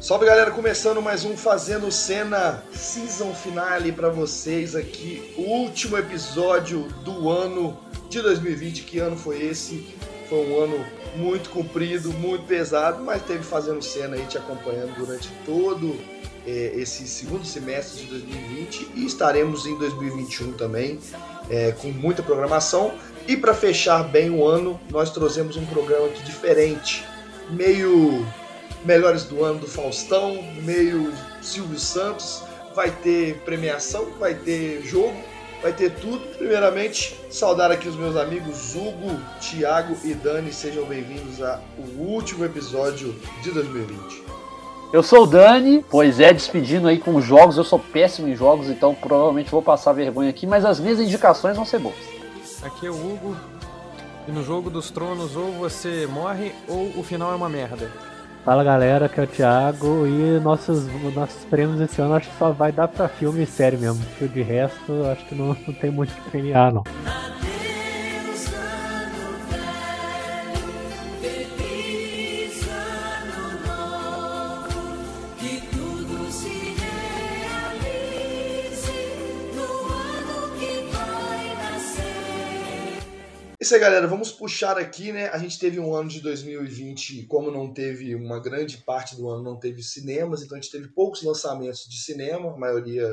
Salve galera, começando mais um Fazendo Cena Season Finale para vocês aqui, último episódio do ano de 2020. Que ano foi esse? Foi um ano muito comprido, muito pesado, mas teve Fazendo Cena aí te acompanhando durante todo é, esse segundo semestre de 2020 e estaremos em 2021 também é, com muita programação. E para fechar bem o ano, nós trouxemos um programa aqui diferente, meio melhores do ano do Faustão, meio Silvio Santos. Vai ter premiação, vai ter jogo, vai ter tudo. Primeiramente, saudar aqui os meus amigos Hugo, Thiago e Dani. Sejam bem-vindos ao último episódio de 2020. Eu sou o Dani, pois é, despedindo aí com jogos. Eu sou péssimo em jogos, então provavelmente vou passar vergonha aqui, mas as minhas indicações vão ser boas. Aqui é o Hugo, e no jogo dos tronos ou você morre ou o final é uma merda. Fala galera, aqui é o Thiago e nossos, nossos prêmios esse ano acho que só vai dar pra filme e série mesmo. Porque de resto acho que não, não tem muito que premiar não. Isso aí, galera. Vamos puxar aqui, né? A gente teve um ano de 2020, como não teve uma grande parte do ano, não teve cinemas, então a gente teve poucos lançamentos de cinema, a maioria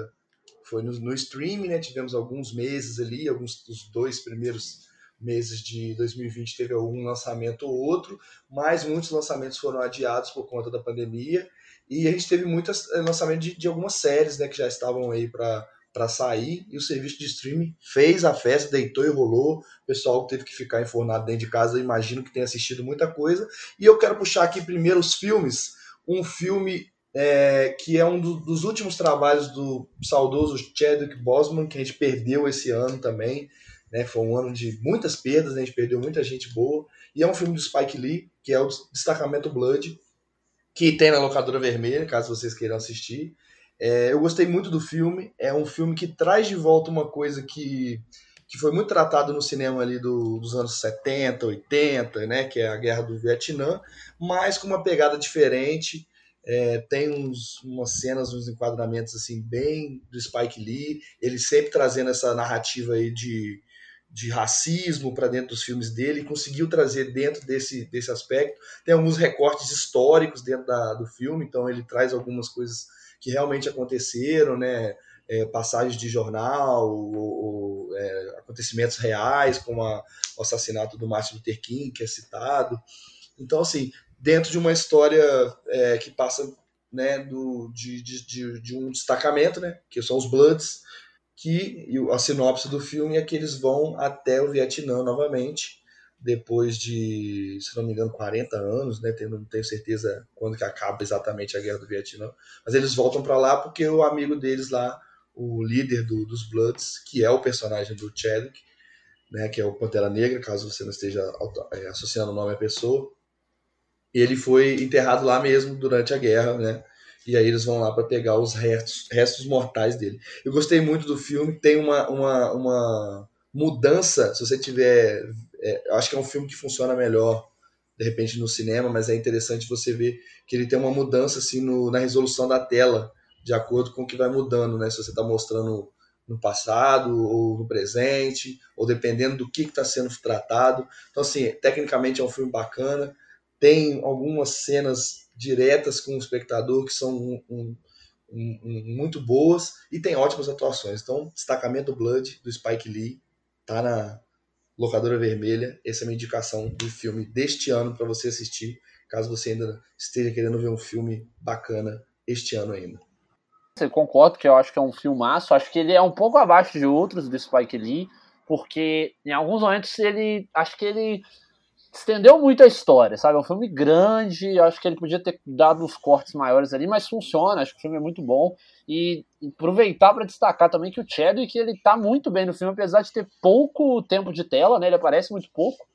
foi no, no streaming, né? Tivemos alguns meses ali, alguns dos dois primeiros meses de 2020 teve algum lançamento ou outro, mas muitos lançamentos foram adiados por conta da pandemia. E a gente teve muitos eh, lançamentos de, de algumas séries, né, que já estavam aí para para sair e o serviço de streaming fez a festa, deitou e rolou. O pessoal teve que ficar enfornado dentro de casa, imagino que tenha assistido muita coisa. E eu quero puxar aqui primeiro os filmes. Um filme é, que é um do, dos últimos trabalhos do saudoso Chadwick Boseman, que a gente perdeu esse ano também. Né? Foi um ano de muitas perdas, né? a gente perdeu muita gente boa. E é um filme do Spike Lee, que é o Destacamento Blood, que tem na locadora vermelha, caso vocês queiram assistir. É, eu gostei muito do filme. É um filme que traz de volta uma coisa que, que foi muito tratado no cinema ali do, dos anos 70, 80, né, que é a Guerra do Vietnã, mas com uma pegada diferente. É, tem uns, umas cenas, uns enquadramentos assim bem do Spike Lee, ele sempre trazendo essa narrativa aí de, de racismo para dentro dos filmes dele, conseguiu trazer dentro desse, desse aspecto. Tem alguns recortes históricos dentro da, do filme, então ele traz algumas coisas que realmente aconteceram, né? É, passagens de jornal, ou, ou, é, acontecimentos reais, como a, o assassinato do Martin Luther King, que é citado. Então, assim, dentro de uma história é, que passa né, do, de, de, de, um destacamento, né, que são os Bloods, que a sinopse do filme é que eles vão até o Vietnã novamente, depois de, se não me engano, 40 anos, né? Tenho, não tenho certeza quando que acaba exatamente a guerra do Vietnã, mas eles voltam para lá porque o amigo deles lá, o líder do, dos Bloods, que é o personagem do Chadwick, né? Que é o Pantera Negra, caso você não esteja é, associando o nome à pessoa, ele foi enterrado lá mesmo durante a guerra, né? E aí eles vão lá para pegar os restos, restos mortais dele. Eu gostei muito do filme, tem uma, uma, uma mudança, se você tiver é, acho que é um filme que funciona melhor de repente no cinema, mas é interessante você ver que ele tem uma mudança assim no, na resolução da tela, de acordo com o que vai mudando, né? Se você está mostrando no passado ou no presente, ou dependendo do que está sendo tratado. Então, assim, tecnicamente é um filme bacana. Tem algumas cenas diretas com o espectador que são um, um, um, muito boas e tem ótimas atuações. Então, destacamento Blood do Spike Lee tá na, Locadora Vermelha. Essa é a minha indicação do filme deste ano para você assistir, caso você ainda esteja querendo ver um filme bacana este ano ainda. Eu concordo que eu acho que é um filmaço. Acho que ele é um pouco abaixo de outros do Spike Lee, porque em alguns momentos ele. Acho que ele estendeu muito a história, sabe? É um filme grande, acho que ele podia ter dado uns cortes maiores ali, mas funciona, acho que o filme é muito bom. E aproveitar para destacar também que o Chadwick ele tá muito bem no filme, apesar de ter pouco tempo de tela, né? Ele aparece muito pouco.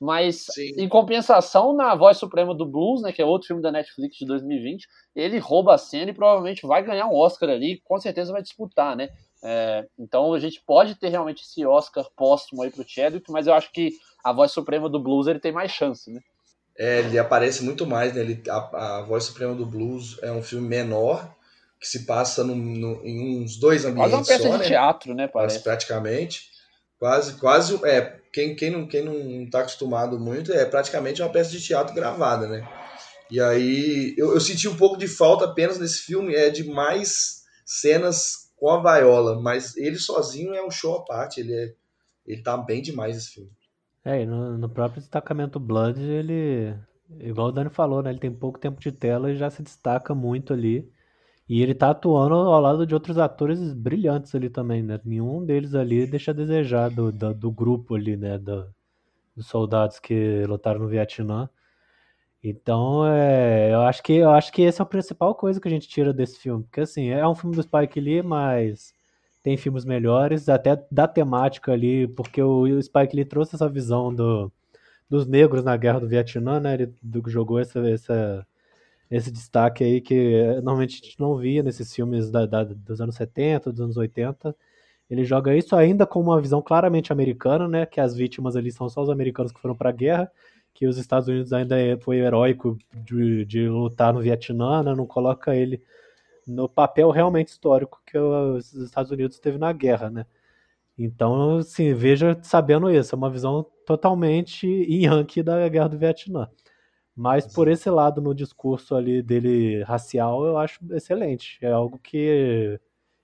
Mas Sim. em compensação, na Voz Suprema do Blues, né, que é outro filme da Netflix de 2020, ele rouba a cena e provavelmente vai ganhar um Oscar ali, com certeza vai disputar, né? É, então a gente pode ter realmente esse Oscar póstumo aí pro Chadwick, mas eu acho que a voz suprema do blues ele tem mais chance, né? É, ele aparece muito mais, né? Ele, a, a Voz Suprema do Blues é um filme menor, que se passa no, no, em uns dois ambientes Quase uma peça só, de né? teatro, né, Quase, parece. praticamente. Quase, quase, é, quem, quem, não, quem não tá acostumado muito, é praticamente uma peça de teatro gravada, né? E aí, eu, eu senti um pouco de falta apenas nesse filme, é de mais cenas com a Viola, mas ele sozinho é um show à parte, ele, é, ele tá bem demais esse filme. É, e no, no próprio destacamento Blood, ele, igual o Dani falou, né? Ele tem pouco tempo de tela e já se destaca muito ali. E ele tá atuando ao lado de outros atores brilhantes ali também, né? Nenhum deles ali deixa a desejar do, do, do grupo ali, né? Do, dos soldados que lutaram no Vietnã. Então, é, eu acho que eu acho que essa é a principal coisa que a gente tira desse filme, porque assim, é um filme do Spike Lee, mas tem filmes melhores, até da temática ali, porque o, o Spike Lee trouxe essa visão do, dos negros na guerra do Vietnã, né? Ele do- jogou essa, essa, esse destaque aí que eh, normalmente a gente não via nesses filmes da, da- dos anos 70, dos anos 80. Ele joga isso ainda com uma visão claramente americana, né? Que as vítimas ali são só os americanos que foram para a guerra, que os Estados Unidos ainda é- foi heróico de, de lutar no Vietnã, né? Não coloca ele no papel realmente histórico que os Estados Unidos teve na guerra, né? Então, assim, veja sabendo isso, é uma visão totalmente yankee da guerra do Vietnã. Mas por esse lado, no discurso ali dele racial, eu acho excelente. É algo que,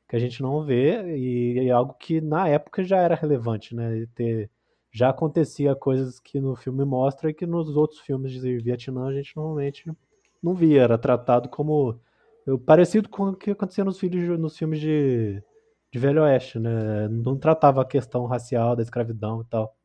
que a gente não vê e é algo que na época já era relevante, né? Ter, já acontecia coisas que no filme mostra e que nos outros filmes de Vietnã a gente normalmente não via. Era tratado como parecido com o que acontecia nos, filhos, nos filmes de, de Velho Oeste, né? Não tratava a questão racial da escravidão e tal.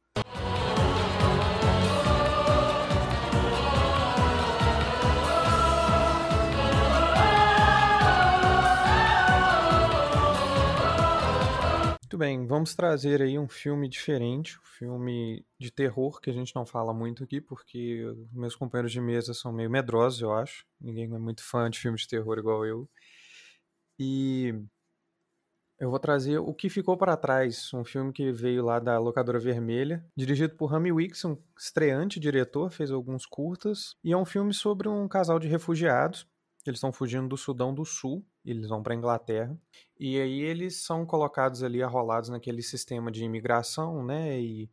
Bem, vamos trazer aí um filme diferente, um filme de terror que a gente não fala muito aqui, porque meus companheiros de mesa são meio medrosos, eu acho. Ninguém é muito fã de filme de terror igual eu. E eu vou trazer O Que Ficou para Trás, um filme que veio lá da Locadora Vermelha, dirigido por Rami Wixon, estreante diretor, fez alguns curtas, e é um filme sobre um casal de refugiados. Eles estão fugindo do Sudão do Sul, eles vão para Inglaterra, e aí eles são colocados ali, arrolados naquele sistema de imigração, né, e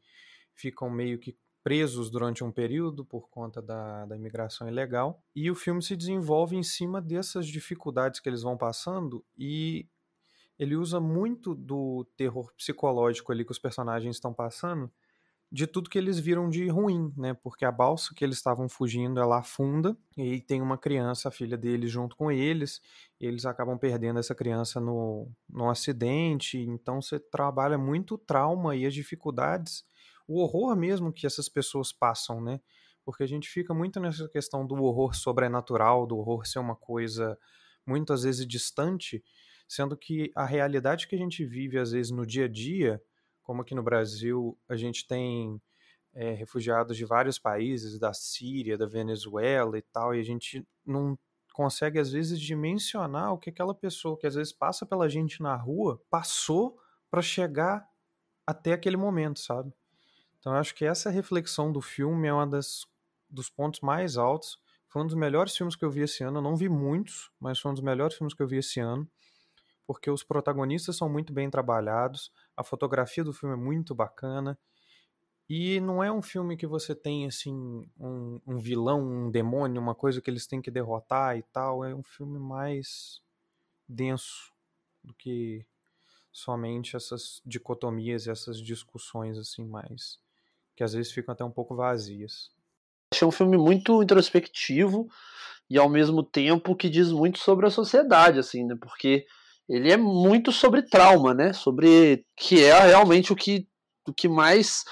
ficam meio que presos durante um período por conta da, da imigração ilegal, e o filme se desenvolve em cima dessas dificuldades que eles vão passando, e ele usa muito do terror psicológico ali que os personagens estão passando, de tudo que eles viram de ruim, né? Porque a balsa que eles estavam fugindo, ela afunda e tem uma criança, a filha deles, junto com eles, eles acabam perdendo essa criança no, no acidente. Então você trabalha muito o trauma e as dificuldades, o horror mesmo que essas pessoas passam, né? Porque a gente fica muito nessa questão do horror sobrenatural, do horror ser uma coisa muitas vezes distante, sendo que a realidade que a gente vive às vezes no dia a dia como aqui no Brasil a gente tem é, refugiados de vários países, da Síria, da Venezuela e tal, e a gente não consegue às vezes dimensionar o que aquela pessoa que às vezes passa pela gente na rua passou para chegar até aquele momento, sabe? Então eu acho que essa reflexão do filme é uma das dos pontos mais altos. Foi um dos melhores filmes que eu vi esse ano. Eu não vi muitos, mas foi um dos melhores filmes que eu vi esse ano porque os protagonistas são muito bem trabalhados, a fotografia do filme é muito bacana. E não é um filme que você tem assim um, um, vilão, um demônio, uma coisa que eles têm que derrotar e tal. É um filme mais denso do que somente essas dicotomias, essas discussões assim mais que às vezes ficam até um pouco vazias. Achei um filme muito introspectivo e ao mesmo tempo que diz muito sobre a sociedade, assim, né? Porque ele é muito sobre trauma, né? Sobre que é realmente o que, o que mais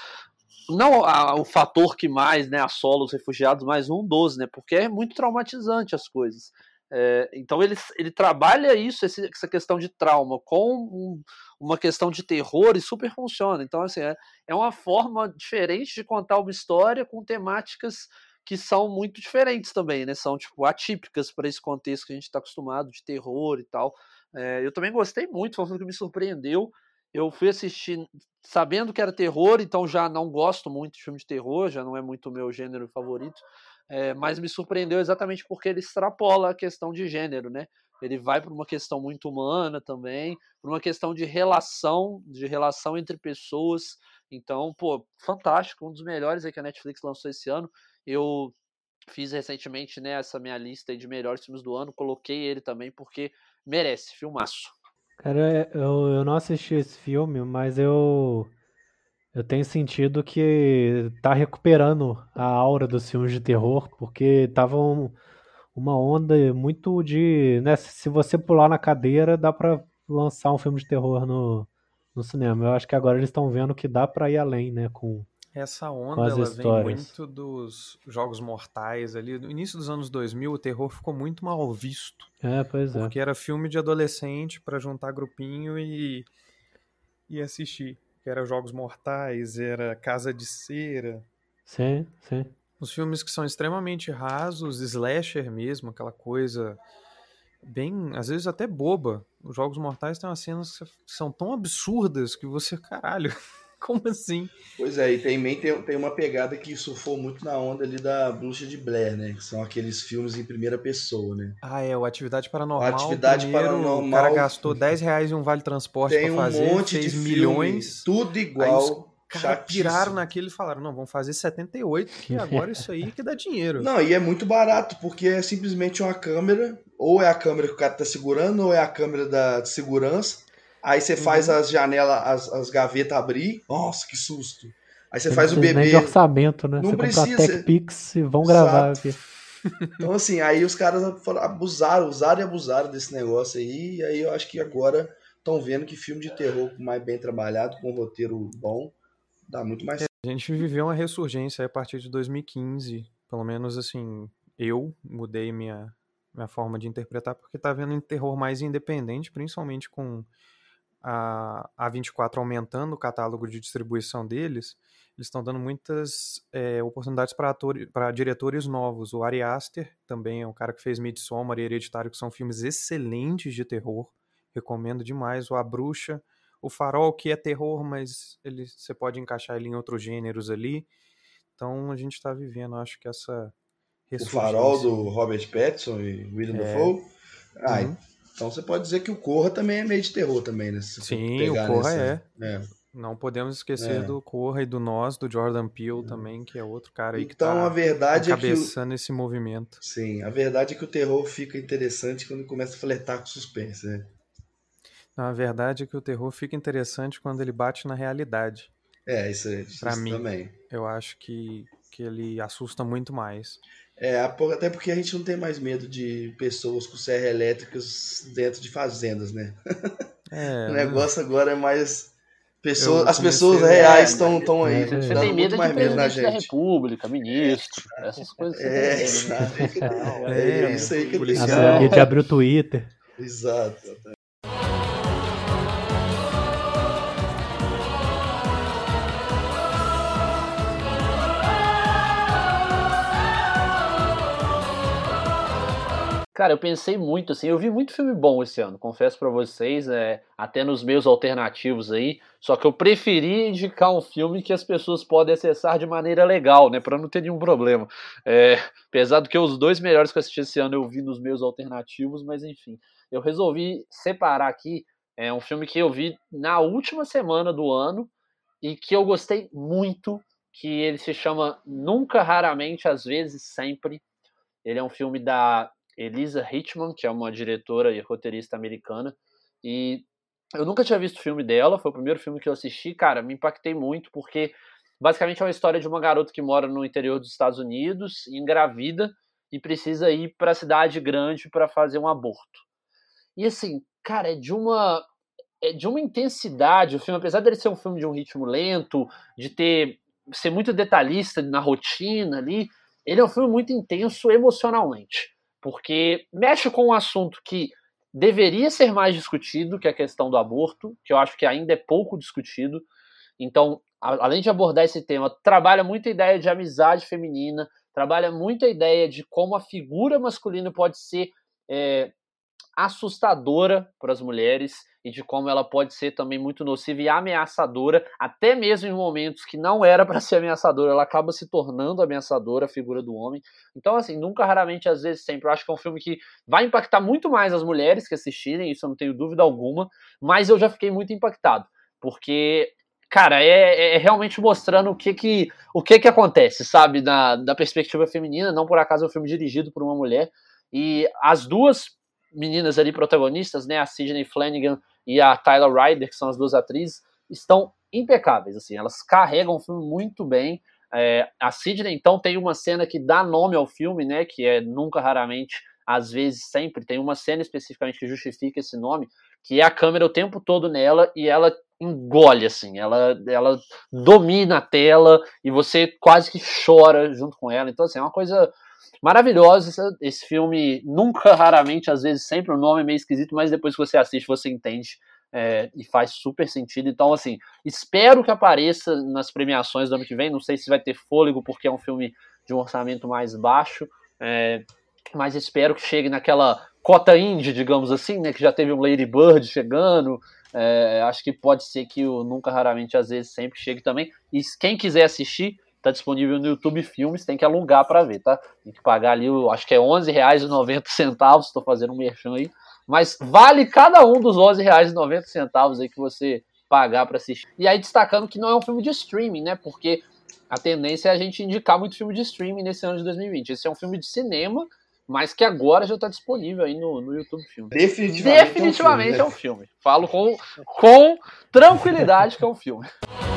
não a, o fator que mais né, assola os refugiados, mas um dos, né? Porque é muito traumatizante as coisas. É, então ele, ele trabalha isso, esse, essa questão de trauma, com um, uma questão de terror e super funciona. Então, assim, é, é uma forma diferente de contar uma história com temáticas que são muito diferentes também, né? São tipo atípicas para esse contexto que a gente está acostumado de terror e tal. É, eu também gostei muito, foi um filme que me surpreendeu. Eu fui assistir sabendo que era terror, então já não gosto muito de filme de terror, já não é muito o meu gênero favorito. é, mas me surpreendeu exatamente porque ele extrapola a questão de gênero, né? Ele vai para uma questão muito humana também, para uma questão de relação, de relação entre pessoas. Então, pô, fantástico, um dos melhores aí que a Netflix lançou esse ano. Eu fiz recentemente né, essa minha lista de melhores filmes do ano, coloquei ele também porque merece, filmaço. Cara, eu, eu não assisti esse filme, mas eu eu tenho sentido que tá recuperando a aura dos filmes de terror, porque tava um, uma onda muito de, né, se você pular na cadeira, dá pra lançar um filme de terror no, no cinema. Eu acho que agora eles estão vendo que dá pra ir além, né, com essa onda ela vem muito dos jogos mortais ali. No início dos anos 2000, o terror ficou muito mal visto. É, pois é. Porque era filme de adolescente para juntar grupinho e, e assistir. Era Jogos Mortais, era Casa de Cera. Sim, sim. Os filmes que são extremamente rasos, slasher mesmo, aquela coisa bem, às vezes até boba. Os Jogos Mortais têm umas cenas que são tão absurdas que você, caralho, Como assim? Pois é, e também tem, tem uma pegada que surfou muito na onda ali da Bruxa de Blair, né? Que são aqueles filmes em primeira pessoa, né? Ah, é, o Atividade Paranormal. O Atividade primeiro, Paranormal. O cara gastou 10 reais em um vale transporte tem pra fazer, um monte fez de milhões. Filme, tudo igual. Cara, piraram naquilo e falaram, não, vamos fazer 78, que agora isso aí que dá dinheiro. Não, e é muito barato, porque é simplesmente uma câmera, ou é a câmera que o cara tá segurando, ou é a câmera da de segurança, Aí você faz uhum. as janelas, as, as gavetas abrir. Nossa, que susto. Aí você faz o bebê. de orçamento, né? Não você precisa. TechPix e vão gravar aqui. Então, assim, aí os caras abusaram, usaram e abusaram desse negócio aí. E aí eu acho que agora estão vendo que filme de terror mais bem trabalhado, com um roteiro bom, dá muito mais. A gente viveu uma ressurgência a partir de 2015. Pelo menos, assim, eu mudei minha, minha forma de interpretar, porque tá vendo um terror mais independente, principalmente com a A24 aumentando o catálogo de distribuição deles, eles estão dando muitas é, oportunidades para diretores novos. O Ari Aster também é um cara que fez Midsommar e Hereditário, que são filmes excelentes de terror. Recomendo demais. O A Bruxa, o Farol, que é terror, mas ele, você pode encaixar ele em outros gêneros ali. Então a gente está vivendo, acho que essa. O Farol do Robert Pattinson e William é. Dafoe. Ah, uhum. Então você pode dizer que o Corra também é meio de terror também, né? Sim, o Corra nessa... é. é. Não podemos esquecer é. do Corra e do Nós, do Jordan Peele é. também, que é outro cara aí então, que tá a verdade encabeçando é esse movimento. Sim, a verdade é que o terror fica interessante quando começa a flertar com suspense, né? Não, a verdade é que o terror fica interessante quando ele bate na realidade. É, isso, isso, pra isso mim, também. Eu acho que, que ele assusta muito mais. É, até porque a gente não tem mais medo de pessoas com serra elétricas dentro de fazendas, né? É, o negócio agora é mais. Pessoa, as pessoas reais estão é, tão aí. Você tem medo de presidente da República, ministro, essas coisas. É, né? é, é, isso aí que eu tenho. de abrir o Twitter. Exato. Cara, eu pensei muito, assim, eu vi muito filme bom esse ano, confesso para vocês, é, até nos meus alternativos aí, só que eu preferi indicar um filme que as pessoas podem acessar de maneira legal, né, para não ter nenhum problema. É, apesar do que os dois melhores que eu assisti esse ano eu vi nos meus alternativos, mas enfim, eu resolvi separar aqui é, um filme que eu vi na última semana do ano e que eu gostei muito, que ele se chama Nunca, Raramente, Às vezes, Sempre. Ele é um filme da Elisa Hitchman, que é uma diretora e roteirista americana. E eu nunca tinha visto o filme dela, foi o primeiro filme que eu assisti. Cara, me impactei muito, porque basicamente é uma história de uma garota que mora no interior dos Estados Unidos, engravida e precisa ir para a cidade grande para fazer um aborto. E assim, cara, é de uma é de uma intensidade o filme, apesar dele ser um filme de um ritmo lento, de ter ser muito detalhista na rotina ali, ele é um filme muito intenso emocionalmente porque mexe com um assunto que deveria ser mais discutido, que é a questão do aborto, que eu acho que ainda é pouco discutido. Então, além de abordar esse tema, trabalha muito a ideia de amizade feminina, trabalha muito a ideia de como a figura masculina pode ser é, assustadora para as mulheres e de como ela pode ser também muito nociva e ameaçadora, até mesmo em momentos que não era para ser ameaçadora, ela acaba se tornando ameaçadora, a figura do homem. Então, assim, nunca, raramente, às vezes, sempre. Eu acho que é um filme que vai impactar muito mais as mulheres que assistirem, isso eu não tenho dúvida alguma, mas eu já fiquei muito impactado, porque cara, é, é, realmente mostrando o que que, o que que acontece, sabe, da, da perspectiva feminina, não por acaso é um filme dirigido por uma mulher, e as duas meninas ali protagonistas, né, a Sidney Flanagan e a Tyler Ryder, que são as duas atrizes, estão impecáveis, assim, elas carregam o filme muito bem, é, a Sidney, então, tem uma cena que dá nome ao filme, né, que é nunca, raramente, às vezes, sempre, tem uma cena especificamente que justifica esse nome, que é a câmera o tempo todo nela e ela engole, assim, ela, ela domina a tela e você quase que chora junto com ela. Então, assim, é uma coisa maravilhosa. Esse, esse filme, nunca, raramente, às vezes sempre, o nome é meio esquisito, mas depois que você assiste, você entende. É, e faz super sentido. Então, assim, espero que apareça nas premiações do ano que vem. Não sei se vai ter fôlego, porque é um filme de um orçamento mais baixo. É, mas espero que chegue naquela cota indie, digamos assim, né? Que já teve um Lady Bird chegando. É, acho que pode ser que o Nunca Raramente às vezes sempre chegue também. E quem quiser assistir, tá disponível no YouTube Filmes, tem que alugar para ver, tá? Tem que pagar ali, acho que é R$11,90, estou fazendo um merchan aí. Mas vale cada um dos R$11,90 aí que você pagar para assistir. E aí destacando que não é um filme de streaming, né? Porque a tendência é a gente indicar muito filme de streaming nesse ano de 2020. Esse é um filme de cinema mas que agora já está disponível aí no, no YouTube Filme. Definitivamente, Definitivamente é, um filme, é um filme. Falo com, com tranquilidade que é um filme.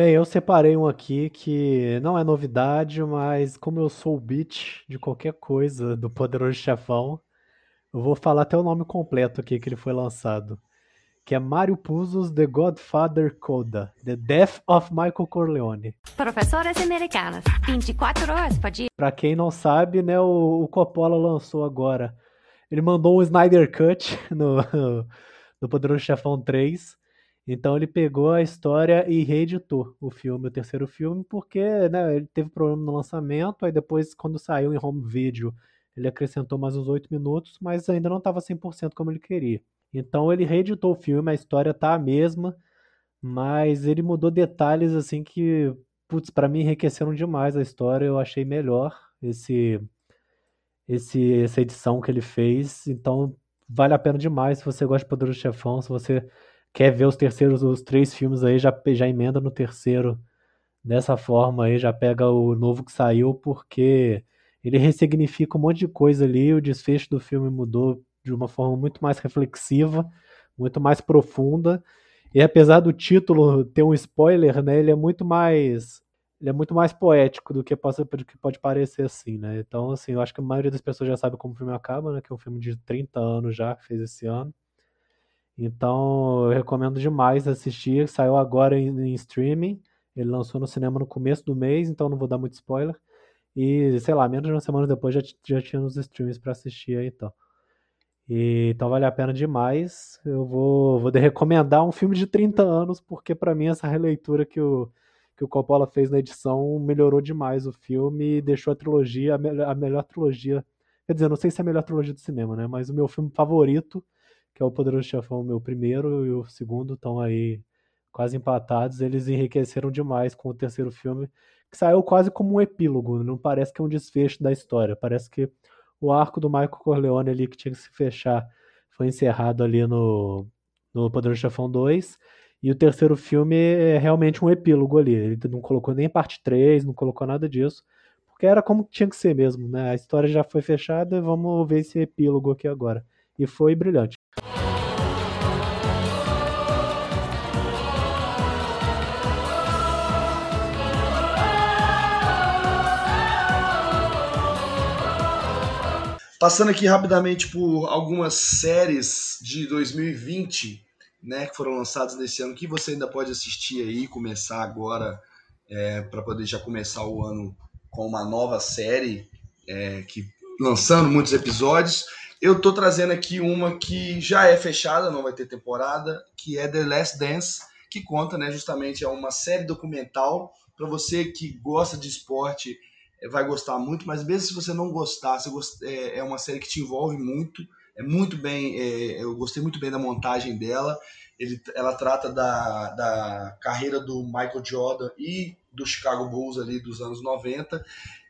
Bem, eu separei um aqui que não é novidade, mas como eu sou o beat de qualquer coisa do Poderoso Chefão, eu vou falar até o nome completo aqui que ele foi lançado. Que é Mario Puzo's The Godfather Coda, The Death of Michael Corleone. Professoras americanas, 24 horas, pode ir. Pra quem não sabe, né, o, o Coppola lançou agora. Ele mandou um Snyder Cut no, no Poderoso Chefão 3. Então ele pegou a história e reeditou o filme, o terceiro filme, porque né, ele teve problema no lançamento, aí depois, quando saiu em home video, ele acrescentou mais uns 8 minutos, mas ainda não estava 100% como ele queria. Então ele reeditou o filme, a história tá a mesma, mas ele mudou detalhes assim que, putz, para mim enriqueceram demais a história, eu achei melhor esse, esse essa edição que ele fez, então vale a pena demais se você gosta de Poderoso Chefão, se você quer ver os terceiros, os três filmes aí, já, já emenda no terceiro dessa forma aí, já pega o novo que saiu, porque ele ressignifica um monte de coisa ali, o desfecho do filme mudou de uma forma muito mais reflexiva, muito mais profunda. E apesar do título ter um spoiler, né, ele é muito mais ele é muito mais poético do que pode, do que pode parecer assim, né? Então, assim, eu acho que a maioria das pessoas já sabe como o filme acaba, né? Que é um filme de 30 anos já, que fez esse ano. Então, eu recomendo demais assistir. Saiu agora em, em streaming. Ele lançou no cinema no começo do mês, então não vou dar muito spoiler. E, sei lá, menos de uma semana depois já, já tinha nos streams para assistir aí então. E, então vale a pena demais. Eu vou, vou recomendar um filme de 30 anos, porque para mim essa releitura que o, que o Coppola fez na edição melhorou demais o filme e deixou a trilogia, a, me a melhor trilogia. Quer dizer, não sei se é a melhor trilogia do cinema, né? Mas o meu filme favorito, que é o Poderoso Chefão, meu primeiro e o segundo, estão aí quase empatados. Eles enriqueceram demais com o terceiro filme que saiu quase como um epílogo, não parece que é um desfecho da história, parece que o arco do Michael Corleone ali que tinha que se fechar foi encerrado ali no, no Poderoso Chefão 2, e o terceiro filme é realmente um epílogo ali, ele não colocou nem parte 3, não colocou nada disso, porque era como tinha que ser mesmo, né? A história já foi fechada, vamos ver esse epílogo aqui agora. E foi brilhante. Passando aqui rapidamente por algumas séries de 2020, né, que foram lançadas nesse ano, que você ainda pode assistir aí, começar agora, é, para poder já começar o ano com uma nova série, é, que lançando muitos episódios. Eu tô trazendo aqui uma que já é fechada, não vai ter temporada, que é The Last Dance, que conta, né, justamente é uma série documental para você que gosta de esporte vai gostar muito, mas mesmo se você não gostar, você gost... é, é uma série que te envolve muito, é muito bem, é, eu gostei muito bem da montagem dela. Ele, ela trata da, da carreira do Michael Jordan e do Chicago Bulls ali dos anos 90,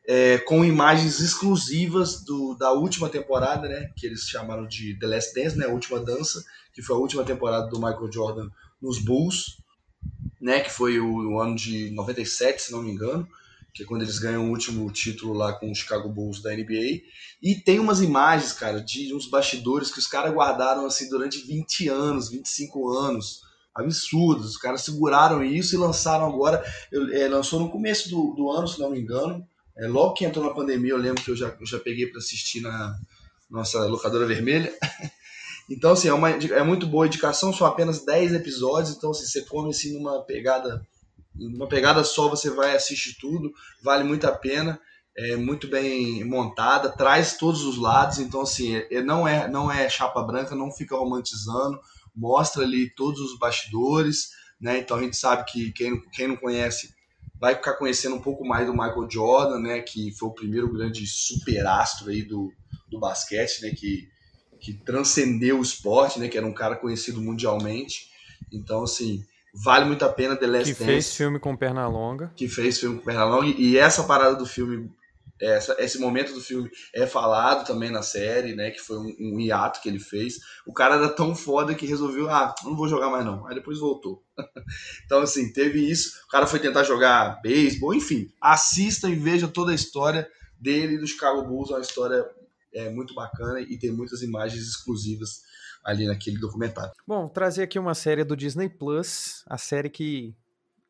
é, com imagens exclusivas do, da última temporada, né, que eles chamaram de The Last Dance, né, a última dança, que foi a última temporada do Michael Jordan nos Bulls, né, que foi o, o ano de 97, se não me engano que é quando eles ganham o último título lá com o Chicago Bulls da NBA. E tem umas imagens, cara, de uns bastidores que os caras guardaram assim durante 20 anos, 25 anos. Absurdos. Os caras seguraram isso e lançaram agora. É, lançou no começo do, do ano, se não me engano. É, logo que entrou na pandemia, eu lembro que eu já, eu já peguei para assistir na nossa locadora vermelha. então, assim, é, uma, é muito boa a indicação, são apenas 10 episódios, então assim, você come assim numa pegada uma pegada só você vai assistir tudo, vale muito a pena, é muito bem montada, traz todos os lados, então assim, é, é, não é não é chapa branca, não fica romantizando, mostra ali todos os bastidores, né? Então a gente sabe que quem, quem não conhece vai ficar conhecendo um pouco mais do Michael Jordan, né, que foi o primeiro grande superastro aí do, do basquete, né, que, que transcendeu o esporte, né, que era um cara conhecido mundialmente. Então, assim, Vale muito a pena The Last que Dance. Que fez filme com perna longa. Que fez filme com perna longa. E essa parada do filme, essa, esse momento do filme é falado também na série, né? Que foi um, um hiato que ele fez. O cara era tão foda que resolveu, ah, não vou jogar mais não. Aí depois voltou. então, assim, teve isso. O cara foi tentar jogar beisebol, enfim. Assista e veja toda a história dele e do Chicago Bulls. É uma história é, muito bacana e tem muitas imagens exclusivas ali naquele documentário. Bom, trazer aqui uma série do Disney Plus, a série que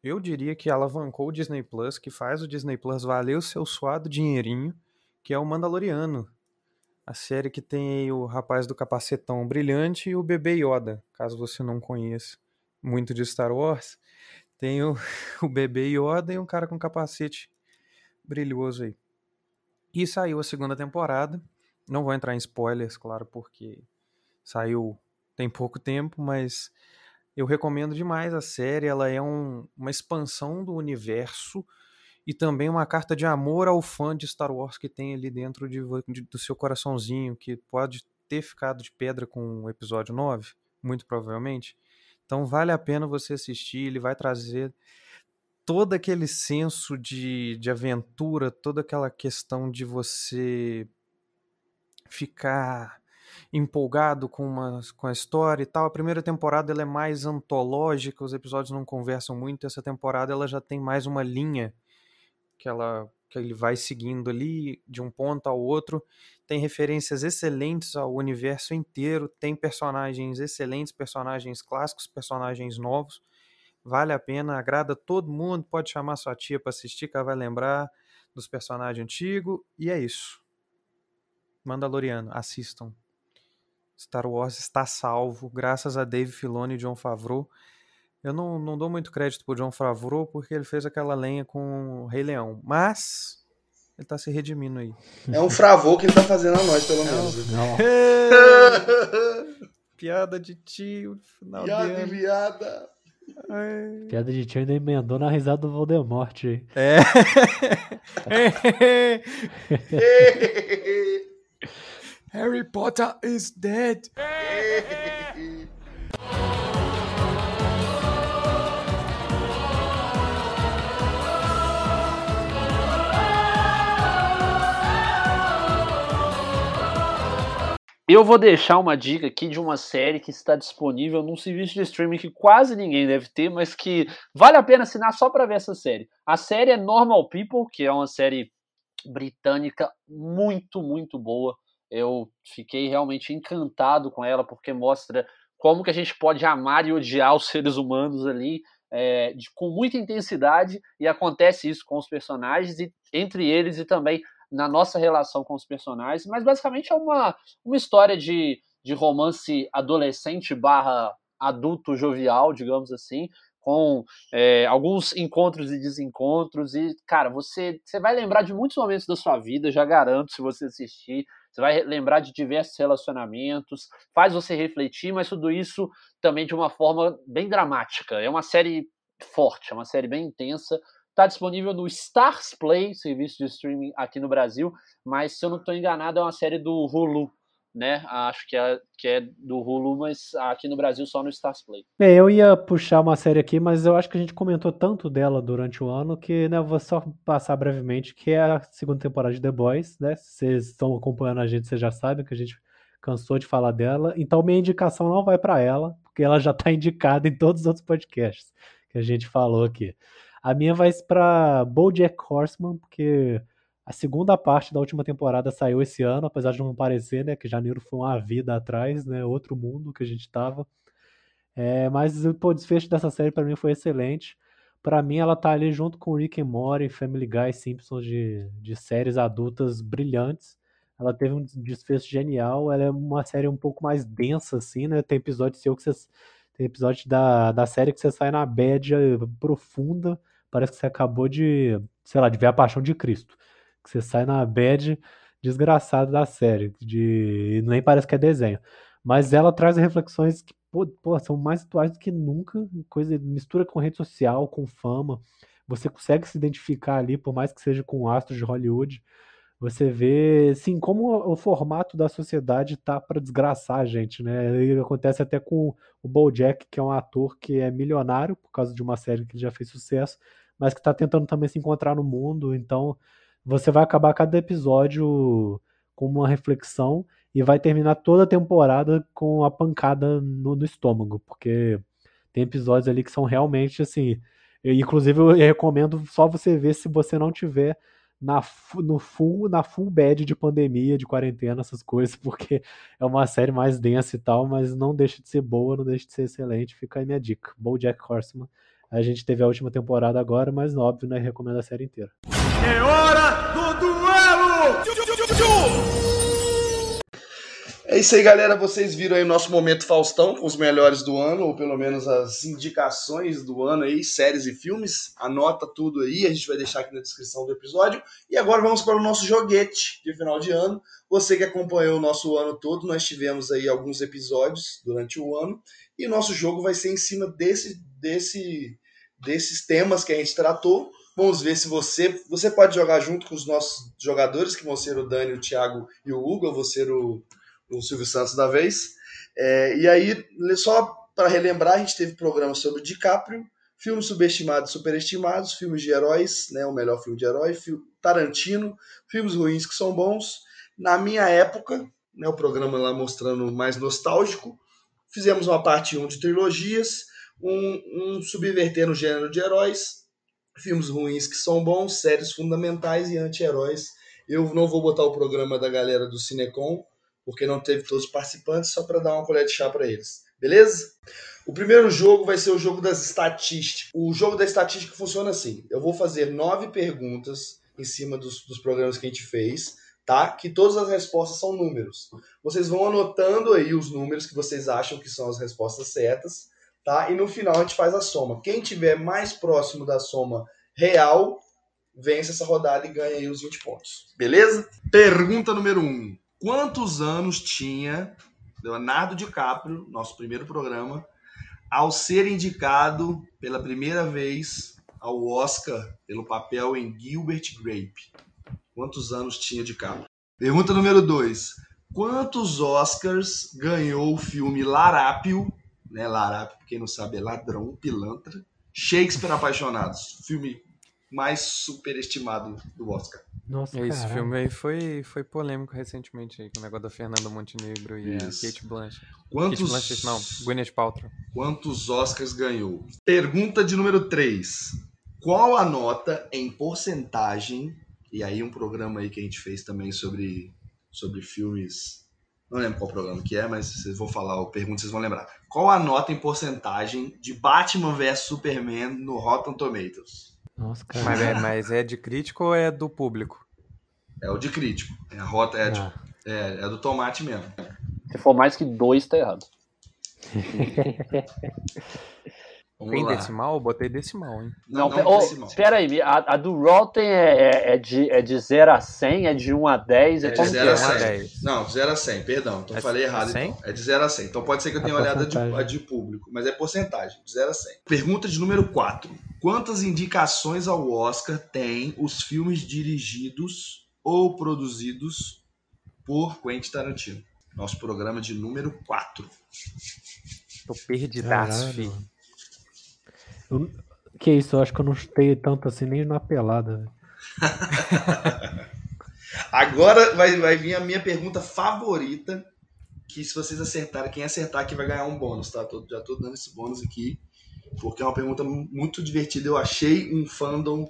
eu diria que alavancou o Disney Plus, que faz o Disney Plus valer o seu suado dinheirinho, que é o Mandaloriano. A série que tem o rapaz do capacetão brilhante e o bebê Yoda, caso você não conheça muito de Star Wars. Tem o, o bebê Yoda e um cara com capacete brilhoso aí. E saiu a segunda temporada. Não vou entrar em spoilers, claro, porque Saiu tem pouco tempo, mas eu recomendo demais a série. Ela é um, uma expansão do universo e também uma carta de amor ao fã de Star Wars que tem ali dentro de, de, do seu coraçãozinho, que pode ter ficado de pedra com o episódio 9, muito provavelmente. Então vale a pena você assistir, ele vai trazer todo aquele senso de, de aventura, toda aquela questão de você ficar empolgado com, uma, com a história e tal. A primeira temporada ela é mais antológica, os episódios não conversam muito. Essa temporada ela já tem mais uma linha que ela que ele vai seguindo ali de um ponto ao outro. Tem referências excelentes ao universo inteiro, tem personagens excelentes, personagens clássicos, personagens novos. Vale a pena, agrada todo mundo. Pode chamar sua tia para assistir, que ela vai lembrar dos personagens antigos. E é isso. Mandaloriano, assistam. Star Wars está salvo, graças a Dave Filoni e John Favreau. Eu não, não dou muito crédito pro John Favreau porque ele fez aquela lenha com o Rei Leão, mas ele tá se redimindo aí. É um favor que ele tá fazendo a nós, pelo menos. Não. Piada de tio, final Piada de ano. viada. Ai. Piada de tio ainda emendou na risada do Voldemort aí. É. Harry Potter is dead. Eu vou deixar uma dica aqui de uma série que está disponível num serviço de streaming que quase ninguém deve ter, mas que vale a pena assinar só para ver essa série. A série é Normal People, que é uma série britânica muito, muito boa. Eu fiquei realmente encantado com ela, porque mostra como que a gente pode amar e odiar os seres humanos ali é, de, com muita intensidade, e acontece isso com os personagens, e entre eles e também na nossa relação com os personagens, mas basicamente é uma, uma história de, de romance adolescente barra adulto jovial, digamos assim, com é, alguns encontros e desencontros, e, cara, você, você vai lembrar de muitos momentos da sua vida, já garanto, se você assistir, você vai lembrar de diversos relacionamentos, faz você refletir, mas tudo isso também de uma forma bem dramática. É uma série forte, é uma série bem intensa. Está disponível no Stars Play, serviço de streaming aqui no Brasil, mas se eu não estou enganado, é uma série do Hulu, né? Acho que é, que é do Hulu, mas aqui no Brasil só no Stars Play. É, eu ia puxar uma série aqui, mas eu acho que a gente comentou tanto dela durante o ano que né, eu vou só passar brevemente, que é a segunda temporada de The Boys, né? Vocês estão acompanhando a gente, vocês já sabem que a gente cansou de falar dela. Então minha indicação não vai para ela, porque ela já está indicada em todos os outros podcasts que a gente falou aqui. A minha vai para BoJack Horseman, porque a segunda parte da última temporada saiu esse ano, apesar de não parecer, né, que janeiro foi uma vida atrás, né, outro mundo que a gente tava. É, mas pô, o desfecho dessa série para mim foi excelente. Para mim ela tá ali junto com Rick and Morty, Family Guy, Simpsons de, de séries adultas brilhantes. Ela teve um desfecho genial, ela é uma série um pouco mais densa assim, né? Tem episódios seu que você tem episódio da, da série que você sai na bad profunda, parece que você acabou de, sei lá, de ver a paixão de Cristo. Que você sai na bad desgraçado da série, de nem parece que é desenho. Mas ela traz reflexões que pô, pô, são mais atuais do que nunca, coisa mistura com rede social, com fama. Você consegue se identificar ali, por mais que seja com astros de Hollywood. Você vê, sim, como o formato da sociedade tá para desgraçar a gente, né? E acontece até com o BoJack, que é um ator que é milionário por causa de uma série que já fez sucesso, mas que está tentando também se encontrar no mundo. Então, você vai acabar cada episódio com uma reflexão e vai terminar toda a temporada com a pancada no, no estômago, porque tem episódios ali que são realmente assim. Eu, inclusive, eu recomendo só você ver se você não tiver na, no full, na full bad de pandemia, de quarentena, essas coisas, porque é uma série mais densa e tal, mas não deixa de ser boa, não deixa de ser excelente. Fica aí minha dica. Jack Horseman. A gente teve a última temporada agora, mas óbvio, né? Recomendo a série inteira. É hora do duelo! É isso aí, galera. Vocês viram aí o nosso momento Faustão com os melhores do ano, ou pelo menos as indicações do ano aí, séries e filmes. Anota tudo aí, a gente vai deixar aqui na descrição do episódio. E agora vamos para o nosso joguete de final de ano. Você que acompanhou o nosso ano todo, nós tivemos aí alguns episódios durante o ano. E o nosso jogo vai ser em cima desse, desse, desses temas que a gente tratou. Vamos ver se você. Você pode jogar junto com os nossos jogadores, que vão ser o Dani, o Thiago e o Hugo. Eu vou ser o o Silvio Santos da vez. É, e aí, só para relembrar, a gente teve programa sobre DiCaprio, filmes subestimados e superestimados, filmes de heróis, né, o melhor filme de herói, Tarantino, filmes ruins que são bons. Na minha época, né, o programa lá mostrando mais nostálgico, fizemos uma parte 1 de trilogias, um, um subverter no gênero de heróis, filmes ruins que são bons, séries fundamentais e anti-heróis. Eu não vou botar o programa da galera do Cinecom, porque não teve todos os participantes, só para dar uma colher de chá para eles. Beleza? O primeiro jogo vai ser o jogo das estatísticas. O jogo da estatística funciona assim: eu vou fazer nove perguntas em cima dos, dos programas que a gente fez, tá? Que todas as respostas são números. Vocês vão anotando aí os números que vocês acham que são as respostas certas, tá? E no final a gente faz a soma. Quem tiver mais próximo da soma real vence essa rodada e ganha aí os 20 pontos. Beleza? Pergunta número 1. Um. Quantos anos tinha Leonardo DiCaprio, nosso primeiro programa, ao ser indicado pela primeira vez ao Oscar pelo papel em Gilbert Grape? Quantos anos tinha DiCaprio? Pergunta número 2. Quantos Oscars ganhou o filme Larápio, né? Larápio, quem não sabe, é ladrão, pilantra. Shakespeare Apaixonados, filme mais superestimado do Oscar. Nossa, Esse filme aí foi, foi polêmico recentemente aí, com o negócio da Fernanda Montenegro e Isso. Kate Blanchett. Quantos, Kate Blanchett não, Gwyneth Paltrow. Quantos Oscars ganhou? Pergunta de número 3. Qual a nota em porcentagem, e aí um programa aí que a gente fez também sobre, sobre filmes, não lembro qual programa que é, mas vocês vão falar, o pergunta vocês vão lembrar. Qual a nota em porcentagem de Batman vs Superman no Rotten Tomatoes? Nossa, cara. Mas é, mas é de crítico ou é do público? É o de crítico. É a rota é, de, é, é do tomate mesmo. Se for mais que dois, tá errado. Vamos Tem lá. decimal? Eu botei decimal, hein? Não, Não, não, ô, decimal. pera aí, a, a do Rotten é, é, é de, é de 0 a 100, é de 1 a 10, é, É de como 0 que a é? 1 a 100. 10. Não, de 0 a 100, perdão. Então É falei errado. 100? Então. É de 0 a 100. Então pode ser que eu A tenha olhado a de, a de público, mas é porcentagem, de 0 a 100. Pergunta de número 4. Quantas indicações ao Oscar tem os filmes dirigidos ou produzidos por Quentin Tarantino? Nosso programa de número 4. Tô perdidaço, filho. Eu- que isso, eu acho que eu não chutei tanto assim nem na pelada. Agora vai, vai vir a minha pergunta favorita. Que se vocês acertarem, quem acertar aqui vai ganhar um bônus, tá? Tô- já tô dando esse bônus aqui. Porque é uma pergunta mu- muito divertida. Eu achei um fandom